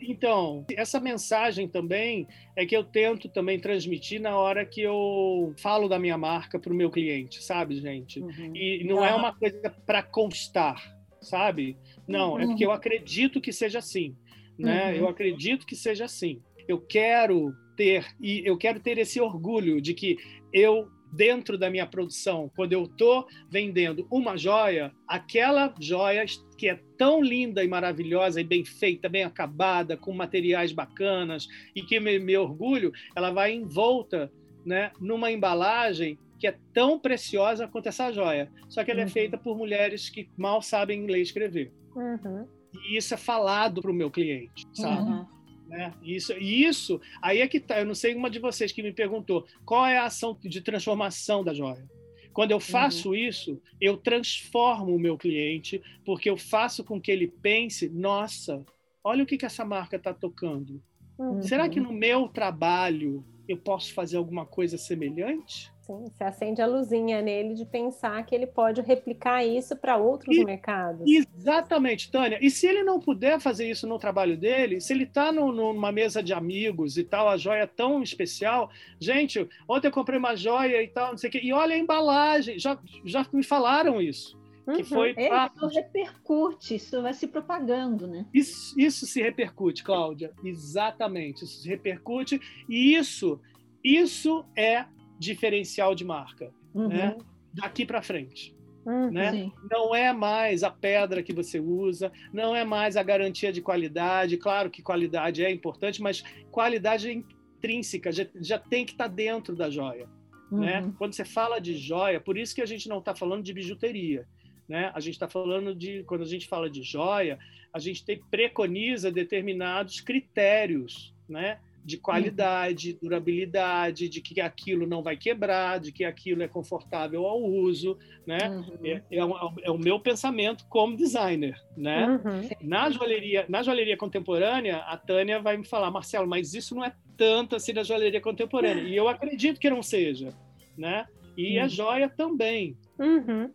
Então, essa mensagem também é que eu tento também transmitir na hora que eu falo da minha marca para o meu cliente, sabe, gente? Uhum. E não é uma coisa para constar, sabe? Não, uhum. é porque eu acredito que seja assim, né? Uhum. Eu acredito que seja assim. Eu quero ter e eu quero ter esse orgulho de que eu dentro da minha produção, quando eu estou vendendo uma joia, aquela joia que é tão linda e maravilhosa e bem feita, bem acabada, com materiais bacanas e que me, me orgulho, ela vai envolta né, numa embalagem que é tão preciosa quanto essa joia. Só que ela é uhum. é feita por mulheres que mal sabem ler e escrever. Uhum. E isso é falado para o meu cliente, sabe? Uhum. Né? Isso, e isso, aí é que tá. Eu não sei uma de vocês que me perguntou qual é a ação de transformação da joia. Quando eu faço uhum. isso, eu transformo o meu cliente, porque eu faço com que ele pense: nossa, olha o que, que essa marca está tocando. Uhum. Será que no meu trabalho eu posso fazer alguma coisa semelhante? Sim, você acende a luzinha nele de pensar que ele pode replicar isso para outros e, mercados. Exatamente, Tânia. E se ele não puder fazer isso no trabalho dele, se ele está numa mesa de amigos e tal, a joia é tão especial. Gente, ontem eu comprei uma joia e tal, não sei o quê, e olha a embalagem, já, já me falaram isso. Que uhum. foi é, isso repercute, isso vai se propagando, né? Isso, isso se repercute, Cláudia. Exatamente, isso se repercute. E isso, isso é diferencial de marca, uhum. né? Daqui para frente. Uhum, né? Não é mais a pedra que você usa, não é mais a garantia de qualidade. Claro que qualidade é importante, mas qualidade intrínseca já, já tem que estar tá dentro da joia. Né? Uhum. Né? Quando você fala de joia, por isso que a gente não está falando de bijuteria. Né? A gente está falando de, quando a gente fala de joia, a gente tem, preconiza determinados critérios, né? De qualidade, durabilidade, de que aquilo não vai quebrar, de que aquilo é confortável ao uso, né? Uhum. É, é, é, o meu pensamento como designer, né? Uhum. Na joalheria, na joalheria contemporânea, a Tânia vai me falar, Marcelo, mas isso não é tanto assim na joalheria contemporânea. E eu acredito que não seja, né? E uhum. a joia também. Uhum.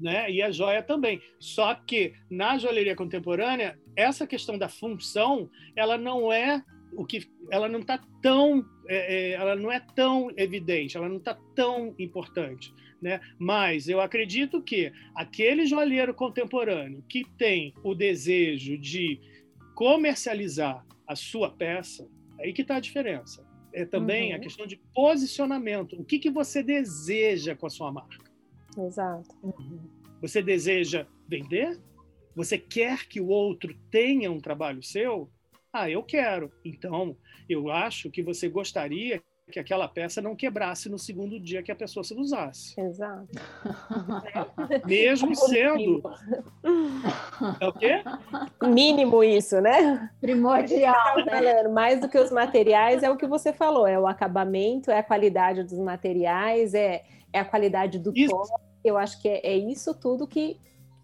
Né? E a joia também. Só que na joalheria contemporânea, essa questão da função, ela não é o que ela não está tão é, é, ela não é tão evidente, ela não está tão importante, né? Mas eu acredito que aquele joalheiro contemporâneo que tem o desejo de comercializar a sua peça, aí que está a diferença. É também uhum. a questão de posicionamento. O que, que você deseja com a sua marca? Exato. Você deseja vender? Você quer que o outro tenha um trabalho seu? Ah, eu quero. Então, eu acho que você gostaria que aquela peça não quebrasse no segundo dia que a pessoa se usasse. Exato. Mesmo sendo. É o quê? Mínimo isso, né? Primordial. Né? Mais do que os materiais, é o que você falou: é o acabamento, é a qualidade dos materiais, é, é a qualidade do isso. tom. Eu acho que é, é isso tudo que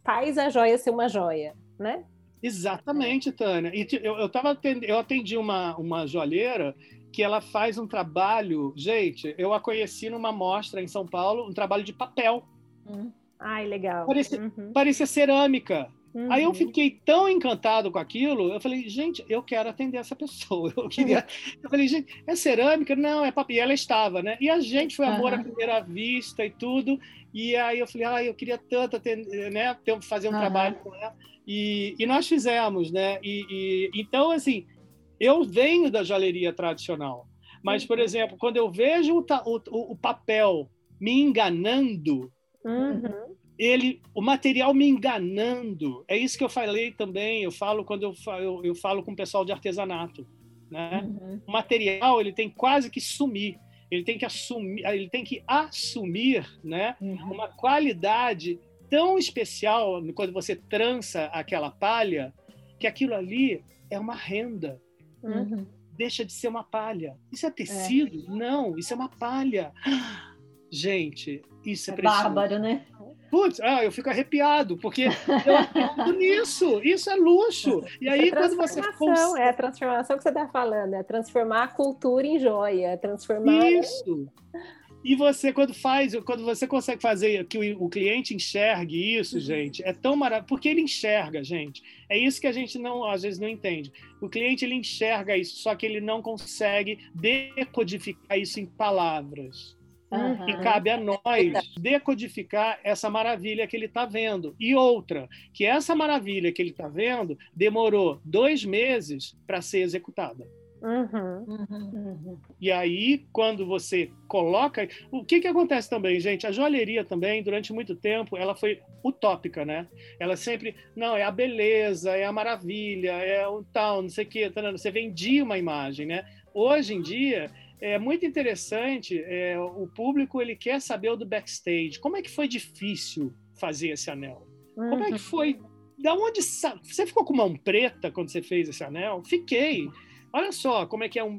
faz a joia ser uma joia, né? Exatamente, Tânia. E eu, eu, tava atendi, eu atendi uma, uma joalheira que ela faz um trabalho. Gente, eu a conheci numa mostra em São Paulo, um trabalho de papel. Hum. Ai, legal. Parecia, uhum. parecia cerâmica. Uhum. Aí eu fiquei tão encantado com aquilo, eu falei, gente, eu quero atender essa pessoa. Eu queria. Eu falei, gente, é cerâmica? Não, é papel. E ela estava, né? E a gente foi amor uhum. à primeira vista e tudo. E aí eu falei, ah, eu queria tanto né, fazer um trabalho com ela. E, e nós fizemos, né? E, e, então, assim, eu venho da joalheria tradicional, mas, por uhum. exemplo, quando eu vejo o, o, o papel me enganando, uhum. ele, o material me enganando, é isso que eu falei também. Eu falo quando eu, eu, eu falo com o pessoal de artesanato, né? Uhum. O material ele tem quase que sumir ele tem que assumir, ele tem que assumir, né, uhum. uma qualidade tão especial quando você trança aquela palha, que aquilo ali é uma renda. Uhum. Deixa de ser uma palha. Isso é tecido? É. Não, isso é uma palha. Gente, isso é, é precioso. bárbaro, né? Putz, ah, eu fico arrepiado, porque eu acredito nisso, isso é luxo. E aí, é quando você. É a transformação que você está falando, é transformar a cultura em joia, é transformar. Isso. E você, quando faz, quando você consegue fazer que o, o cliente enxergue isso, uhum. gente, é tão maravilhoso. Porque ele enxerga, gente. É isso que a gente não, às vezes não entende. O cliente ele enxerga isso, só que ele não consegue decodificar isso em palavras. Uhum. E cabe a nós decodificar essa maravilha que ele está vendo. E outra, que essa maravilha que ele está vendo demorou dois meses para ser executada. Uhum. Uhum. E aí, quando você coloca. O que, que acontece também, gente? A joalheria também, durante muito tempo, ela foi utópica, né? Ela sempre. Não, é a beleza, é a maravilha, é o tal, não sei o quê. Tá você vendia uma imagem, né? Hoje em dia. É muito interessante, é, o público ele quer saber o do backstage. Como é que foi difícil fazer esse anel? Como é que uhum. foi? Da onde você ficou com mão preta quando você fez esse anel? Fiquei. Olha só como é que é um.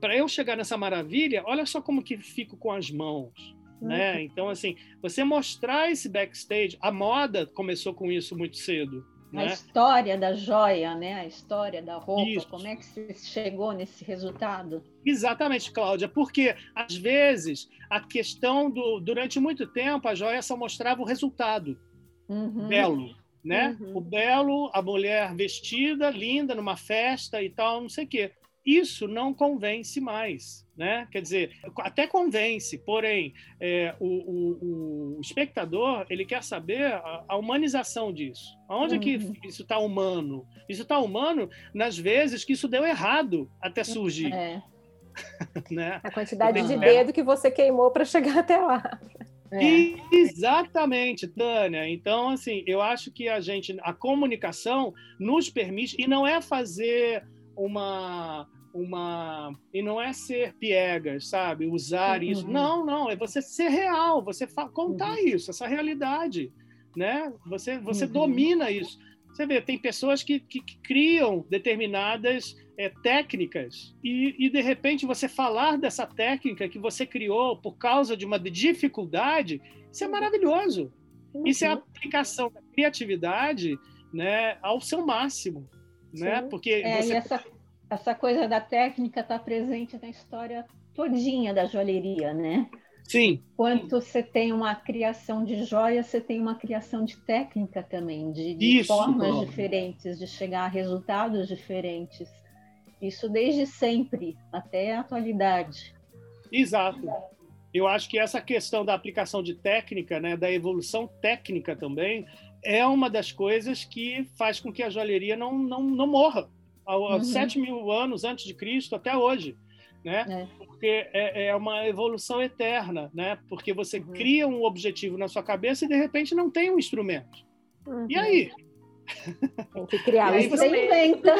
Para eu chegar nessa maravilha, olha só como que fico com as mãos. Né? Uhum. Então, assim, você mostrar esse backstage, a moda começou com isso muito cedo. A né? história da joia, né? A história da roupa, isso. como é que você chegou nesse resultado? Exatamente, Cláudia, porque às vezes a questão do. Durante muito tempo, a joia só mostrava o resultado uhum. belo né? Uhum. O belo, a mulher vestida, linda, numa festa e tal, não sei o quê. Isso não convence mais, né? Quer dizer, até convence, porém, é, o, o, o, espectador ele quer saber a, a humanização disso. Aonde uhum. é que uhum. isso está humano? Isso está humano nas vezes que isso deu errado até surgir. É. né? A quantidade de dedo que você queimou para chegar até lá. É. Exatamente, Tânia. Então, assim, eu acho que a gente, a comunicação nos permite, e não é fazer uma. Uma e não é ser piegas, sabe? Usar uhum. isso. Não, não, é você ser real, você contar uhum. isso, essa realidade. Né? Você, você uhum. domina isso. Você vê, tem pessoas que, que, que criam determinadas é, técnicas e, e, de repente, você falar dessa técnica que você criou por causa de uma dificuldade, isso é maravilhoso. Isso é a uhum. aplicação da criatividade né, ao seu máximo. Né? Porque é, você... essa, essa coisa da técnica está presente na história todinha da joalheria, né? Sim. Quanto você tem uma criação de joia, você tem uma criação de técnica também, de, de Isso, formas diferentes, de chegar a resultados diferentes. Isso desde sempre, até a atualidade. Exato. Eu acho que essa questão da aplicação de técnica, né, da evolução técnica também, é uma das coisas que faz com que a joalheria não, não, não morra. Uhum. 7 mil anos antes de Cristo até hoje. Né? É. Porque é, é, uma evolução eterna, né? Porque você uhum. cria um objetivo na sua cabeça e de repente não tem um instrumento. Uhum. E aí? Tem que criar um você inventa.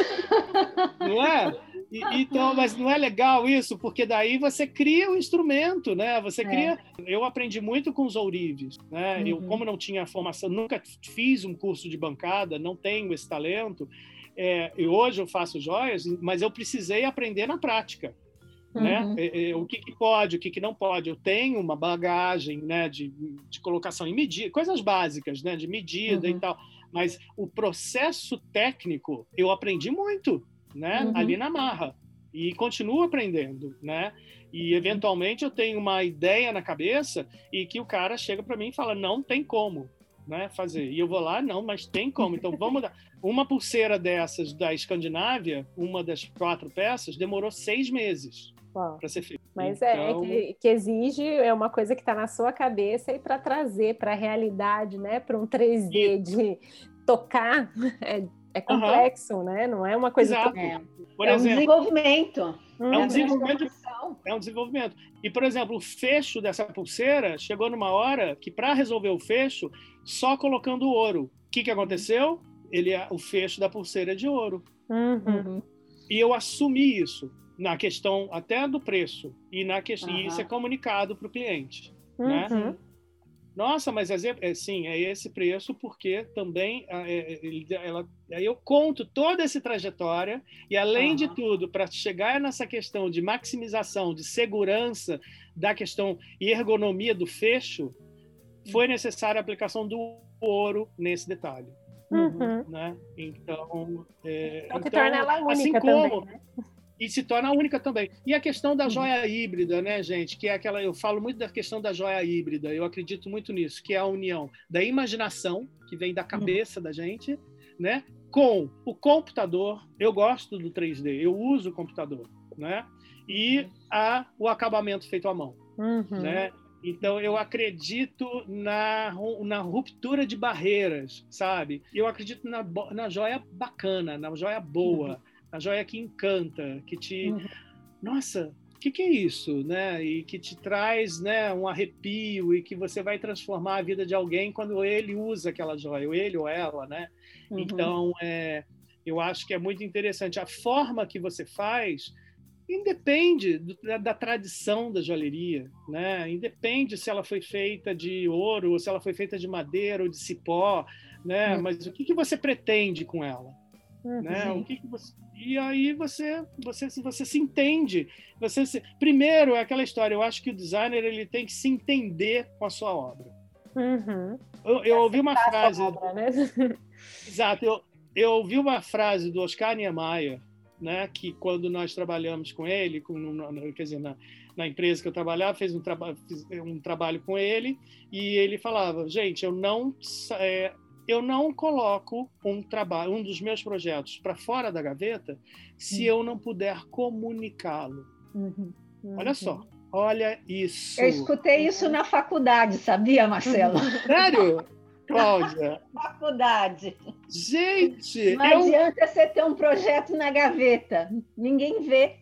Não é? E, então, mas não é legal isso, porque daí você cria o um instrumento, né? Você é. cria. É. Eu aprendi muito com os ourives, né? Uhum. Eu, como não tinha formação, nunca fiz um curso de bancada, não tenho esse talento. É, e hoje eu faço joias, mas eu precisei aprender na prática. Né? Uhum. É, é, o que, que, pode, o que, que, não pode. Eu tenho uma bagagem né, de, de colocação em medida, coisas básicas, né, de medida uhum. e tal Mas o processo técnico eu aprendi muito, né? Uhum. Ali na marra e continuo aprendendo, né? E eventualmente eu tenho uma ideia na cabeça e que o cara chega para mim e fala não tem como, né? Fazer e eu vou lá não, mas tem como. Então vamos dar uma pulseira dessas da Escandinávia, uma das quatro peças demorou seis meses para ser feita. Mas é, é Então- que, que exige, é uma coisa que está na sua cabeça e para trazer para a realidade, né? Para um 3D de tocar, é, é complexo, né? Não é uma coisa Exato. tão- É, Por é um exemplo, desenvolvimento. é um Uhum. desenvolvimento. É um desenvolvimento. E, por exemplo, o fecho dessa pulseira chegou numa hora que, para resolver o fecho, só colocando ouro. O que, que aconteceu? Ele é o fecho da pulseira é de ouro. Uhum. Uhum. E eu assumi isso na questão até do preço. E, na que... e Aham. isso é comunicado para o cliente. né? Uhum. Nossa, mas é, é, sim, é esse preço porque também ah, é, é, ele- ela, aí eu conto toda essa trajetória e além de Aham. tudo para chegar nessa questão de maximização, de segurança da questão e ergonomia do fecho, foi necessária a aplicação do ouro nesse detalhe, Uhum. né? Então, é, Então, que então, torna ela única assim também, como né? E se torna única também. E a questão Uhum. da joia híbrida, né, gente? Que é aquela. Eu falo muito da questão da joia híbrida, eu acredito muito nisso, que é a união da imaginação, que vem da Uhum. cabeça da gente, né? Com o computador. Eu gosto do 3D, eu uso o computador, né? E a, o acabamento feito à mão, Uhum. né? Então, eu acredito na, na ruptura de barreiras, sabe? Eu acredito na, na joia bacana, na joia boa, na joia que encanta, que te. Uhum. Nossa, o que, que é isso? Né? E que te traz né, um arrepio e que você vai transformar a vida de alguém quando ele usa aquela joia, ou ele ou ela, né? Uhum. Então, é, eu acho que é muito interessante. A forma que você faz independe da, da tradição da joalheria, né? Independe se ela foi feita de ouro, ou se ela foi feita de madeira ou de cipó, né? Uhum. Mas o que, que você pretende com ela? Uhum. né? O que que você... E aí você, você, você se entende. Você se... Primeiro, é aquela história, eu acho que o designer ele tem que se entender com a sua obra. Uhum. Eu, eu ouvi uma frase, obra, né? exato, eu, eu ouvi uma frase do Oscar Niemeyer, né, que quando nós trabalhamos com ele, com, quer dizer, na, na empresa que eu trabalhava, fez um, traba, fiz um trabalho com ele, e ele falava, gente, eu não, é, eu não coloco um trabalho, um dos meus projetos para fora da gaveta, se eu não puder comunicá-lo. Uhum. Olha só, olha isso. Eu escutei isso na faculdade, sabia, Marcelo? Sério, Cláudia? faculdade. Gente, Não eu adianta você ter um projeto na gaveta. Ninguém vê.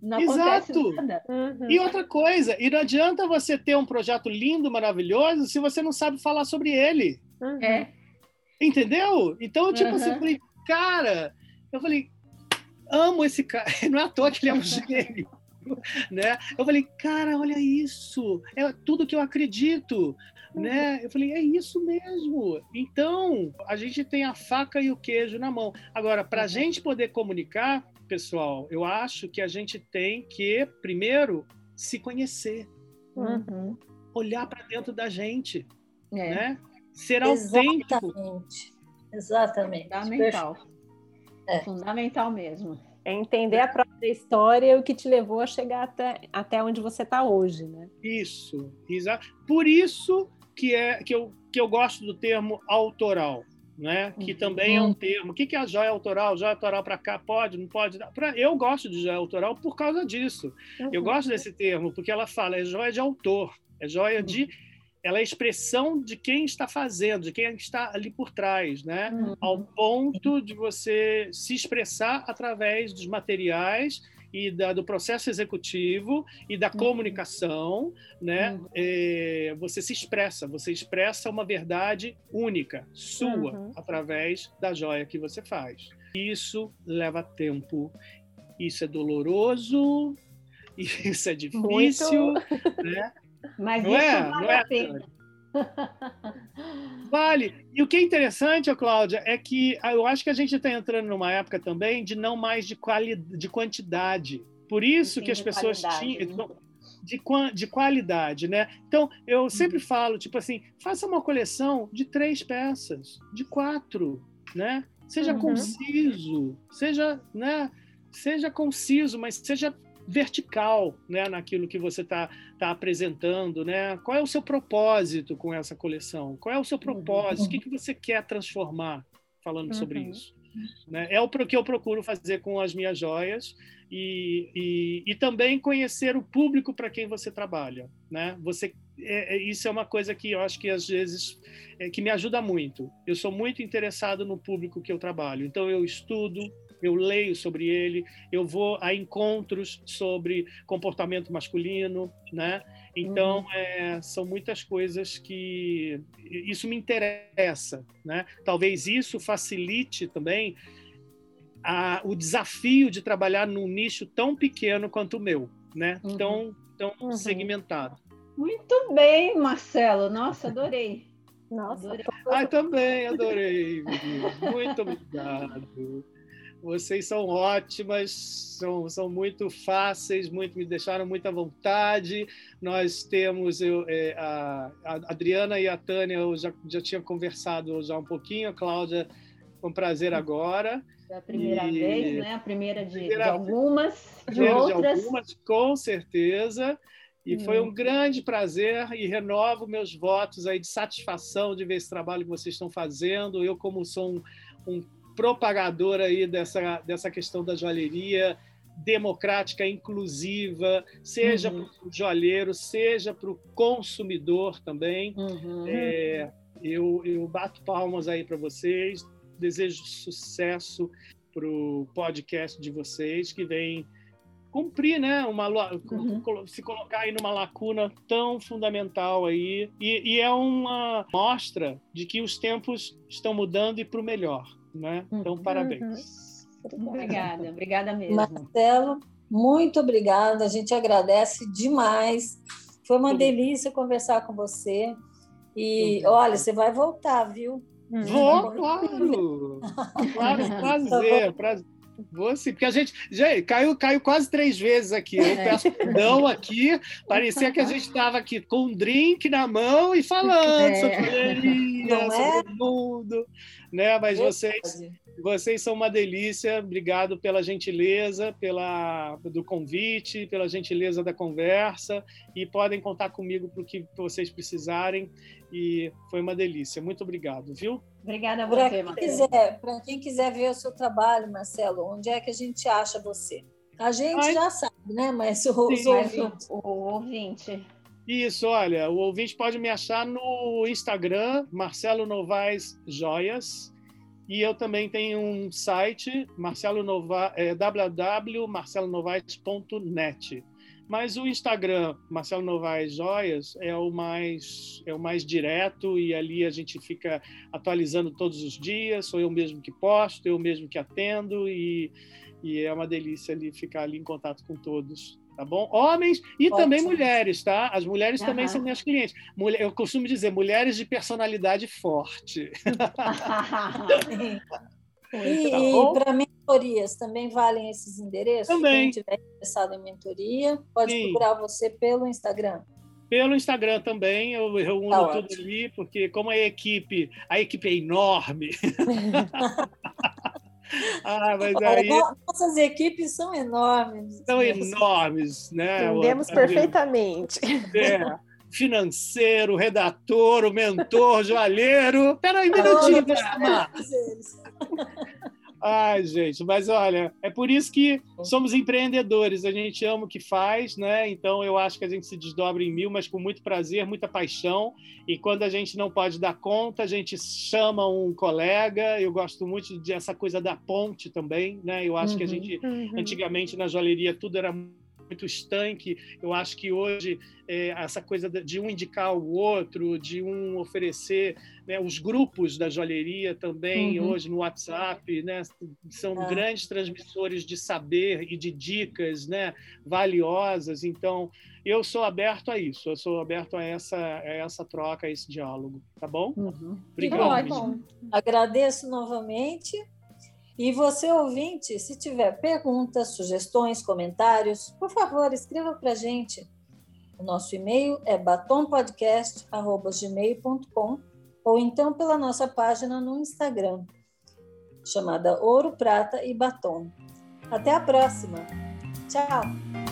Não acontece Exato. nada. Uhum. E outra coisa, e não adianta você ter um projeto lindo, maravilhoso, se você não sabe falar sobre ele. Uhum. É. Entendeu? Então, tipo Uhum. assim, eu falei, cara, eu falei, amo esse cara. Não é à toa que ele é um gênio. Né? Eu falei, cara, olha isso, é tudo que eu acredito. Né? Eu falei, é isso mesmo. Então, a gente tem a faca e o queijo na mão. Agora, para a gente poder comunicar, pessoal, eu acho que a gente tem que, primeiro, se conhecer, Uhum. olhar para dentro da gente, É. né? Ser autêntico. Exatamente. Exatamente. Fundamental. É. Fundamental mesmo. É entender a própria história e o que te levou a chegar até, até onde você está hoje, né? Isso, exato. Por isso que é que eu, que eu gosto do termo autoral, né? Que Uhum. também é um termo. O que que é a joia autoral? Joia autoral para cá pode, não pode? Pra, eu gosto de joia autoral por causa disso. Eu Uhum. gosto desse termo porque ela fala é joia de autor, é joia de ela é a expressão de quem está fazendo, de quem está ali por trás, né? Uhum. ao ponto de você se expressar através dos materiais e da, do processo executivo e da comunicação, né? Uhum. É, você se expressa, você expressa uma verdade única, sua, Uhum. através da joia que você faz. Isso leva tempo, isso é doloroso, isso é difícil, né? Mas Não isso é? vale Não é, a pena. Vale. E o que é interessante, Cláudia, é que eu acho que a gente está entrando numa época também de não mais de, quali... de quantidade. Por isso Sim, que as pessoas tinham. né? de, de qualidade, né? Então, eu sempre falo, tipo assim, faça uma coleção de três peças, de quatro, né? Seja uhum. conciso, seja, né? Seja conciso, mas seja vertical, né? Naquilo que você está tá apresentando, né? Qual é o seu propósito com essa coleção? Qual é o seu propósito? Uhum. O que, que você quer transformar falando uhum. sobre isso? Né? É o que eu procuro fazer com as minhas joias e, e, e também conhecer o público para quem você trabalha. Né? Você, é, é, isso é uma coisa que eu acho que às vezes é, que me ajuda muito. Eu sou muito interessado no público que eu trabalho, então eu estudo, eu leio sobre ele, eu vou a encontros sobre comportamento masculino, né? Então, uhum. é, são muitas coisas que isso me interessa, né? Talvez isso facilite também a, o desafio de trabalhar num nicho tão pequeno quanto o meu, né? Uhum. Tão, tão uhum. segmentado. Muito bem, Marcelo. Nossa, adorei. Nossa, adorei. Ai, também adorei. Muito obrigado. Vocês são ótimas, são, são muito fáceis, muito me deixaram muita vontade. Nós temos eu, é, a, a, Adriana e a Tânia, eu já, já tinha conversado já um pouquinho, a Cláudia, com prazer agora. É a primeira e... vez, né? A primeira de, primeira... de algumas, de outras. De algumas, com certeza. E hum. foi um grande prazer e renovo meus votos aí de satisfação de ver esse trabalho que vocês estão fazendo. Eu, como sou um, um propagador aí dessa, dessa questão da joalheria democrática, inclusiva, seja uhum. para o joalheiro, seja para o consumidor também. Uhum. É, eu, eu bato palmas aí para vocês, desejo sucesso para o podcast de vocês, que vem cumprir, né, uma uhum. se colocar aí numa lacuna tão fundamental aí e, e, é uma mostra de que os tempos estão mudando e para o melhor, né? Então uhum. parabéns. Uhum. Obrigada, obrigada mesmo. Marcelo, muito obrigada. A gente agradece demais. Foi uma delícia conversar com você. E olha, você vai voltar, viu? Hum. Vou, claro. claro, prazer, prazer. Vou sim, porque a gente já caiu, caiu quase três vezes aqui. Eu é. peço perdão aqui. Parecia que a gente estava aqui com um drink na mão e falando é. sobre, sobre é? o mundo. Né? Mas vocês, vocês são uma delícia. Obrigado pela gentileza, pela do convite, pela gentileza da conversa. E podem contar comigo para o que vocês precisarem e foi uma delícia. Muito obrigado, viu? Obrigada a você, Marcelo. Para quem quiser ver o seu trabalho, Marcelo, onde é que a gente acha você? A gente Ai. já sabe, né? Mas o, Sim, ouvinte. O, o ouvinte. Isso, olha, o ouvinte pode me achar no Instagram, Marcelo Novaes Joias. E eu também tenho um site, Marcelo é. Mas o Instagram, Marcelo Novaes Joias, é o mais é o mais direto e ali a gente fica atualizando todos os dias. Sou eu mesmo que posto, eu mesmo que atendo e, e é uma delícia ali ficar ali em contato com todos tá bom? Homens e Ótimo. também mulheres, tá? As mulheres uhum. também são minhas clientes. Mulher, eu costumo dizer, mulheres de personalidade forte. E, tá para mentorias também valem esses endereços? Também. Quem estiver interessado em mentoria, pode Sim. procurar você pelo Instagram. Pelo Instagram também, eu, eu uno tá tudo ali, porque como a equipe, a equipe é enorme. ah, mas aí... Nossas equipes são enormes. São enormes, né? Entendemos perfeitamente. É financeiro, redator, mentor, joalheiro. Peraí, um minutinho, Ai, gente, mas olha, é por isso que somos empreendedores, a gente ama o que faz, né? Então eu acho que a gente se desdobra em mil, mas com muito prazer, muita paixão. E quando a gente não pode dar conta, a gente chama um colega. Eu gosto muito dessa coisa da ponte também, né? Eu acho uhum, que a uhum, gente, uhum. antigamente na joalheria, tudo era muito estanque. Eu acho que hoje é, essa coisa de um indicar o outro, de um oferecer, né, os grupos da joalheria também uhum. hoje no WhatsApp, né, são é. grandes transmissores de saber e de dicas, né, valiosas. Então, eu sou aberto a isso, eu sou aberto a essa, a essa troca, a esse diálogo, tá bom? Uhum. Obrigado. Agradeço novamente e você, ouvinte, se tiver perguntas, sugestões, comentários, por favor, escreva para a gente. O nosso e-mail é batompodcast.gmail.com ou então pela nossa página no Instagram, chamada Ouro, Prata e Batom. Até a próxima! Tchau!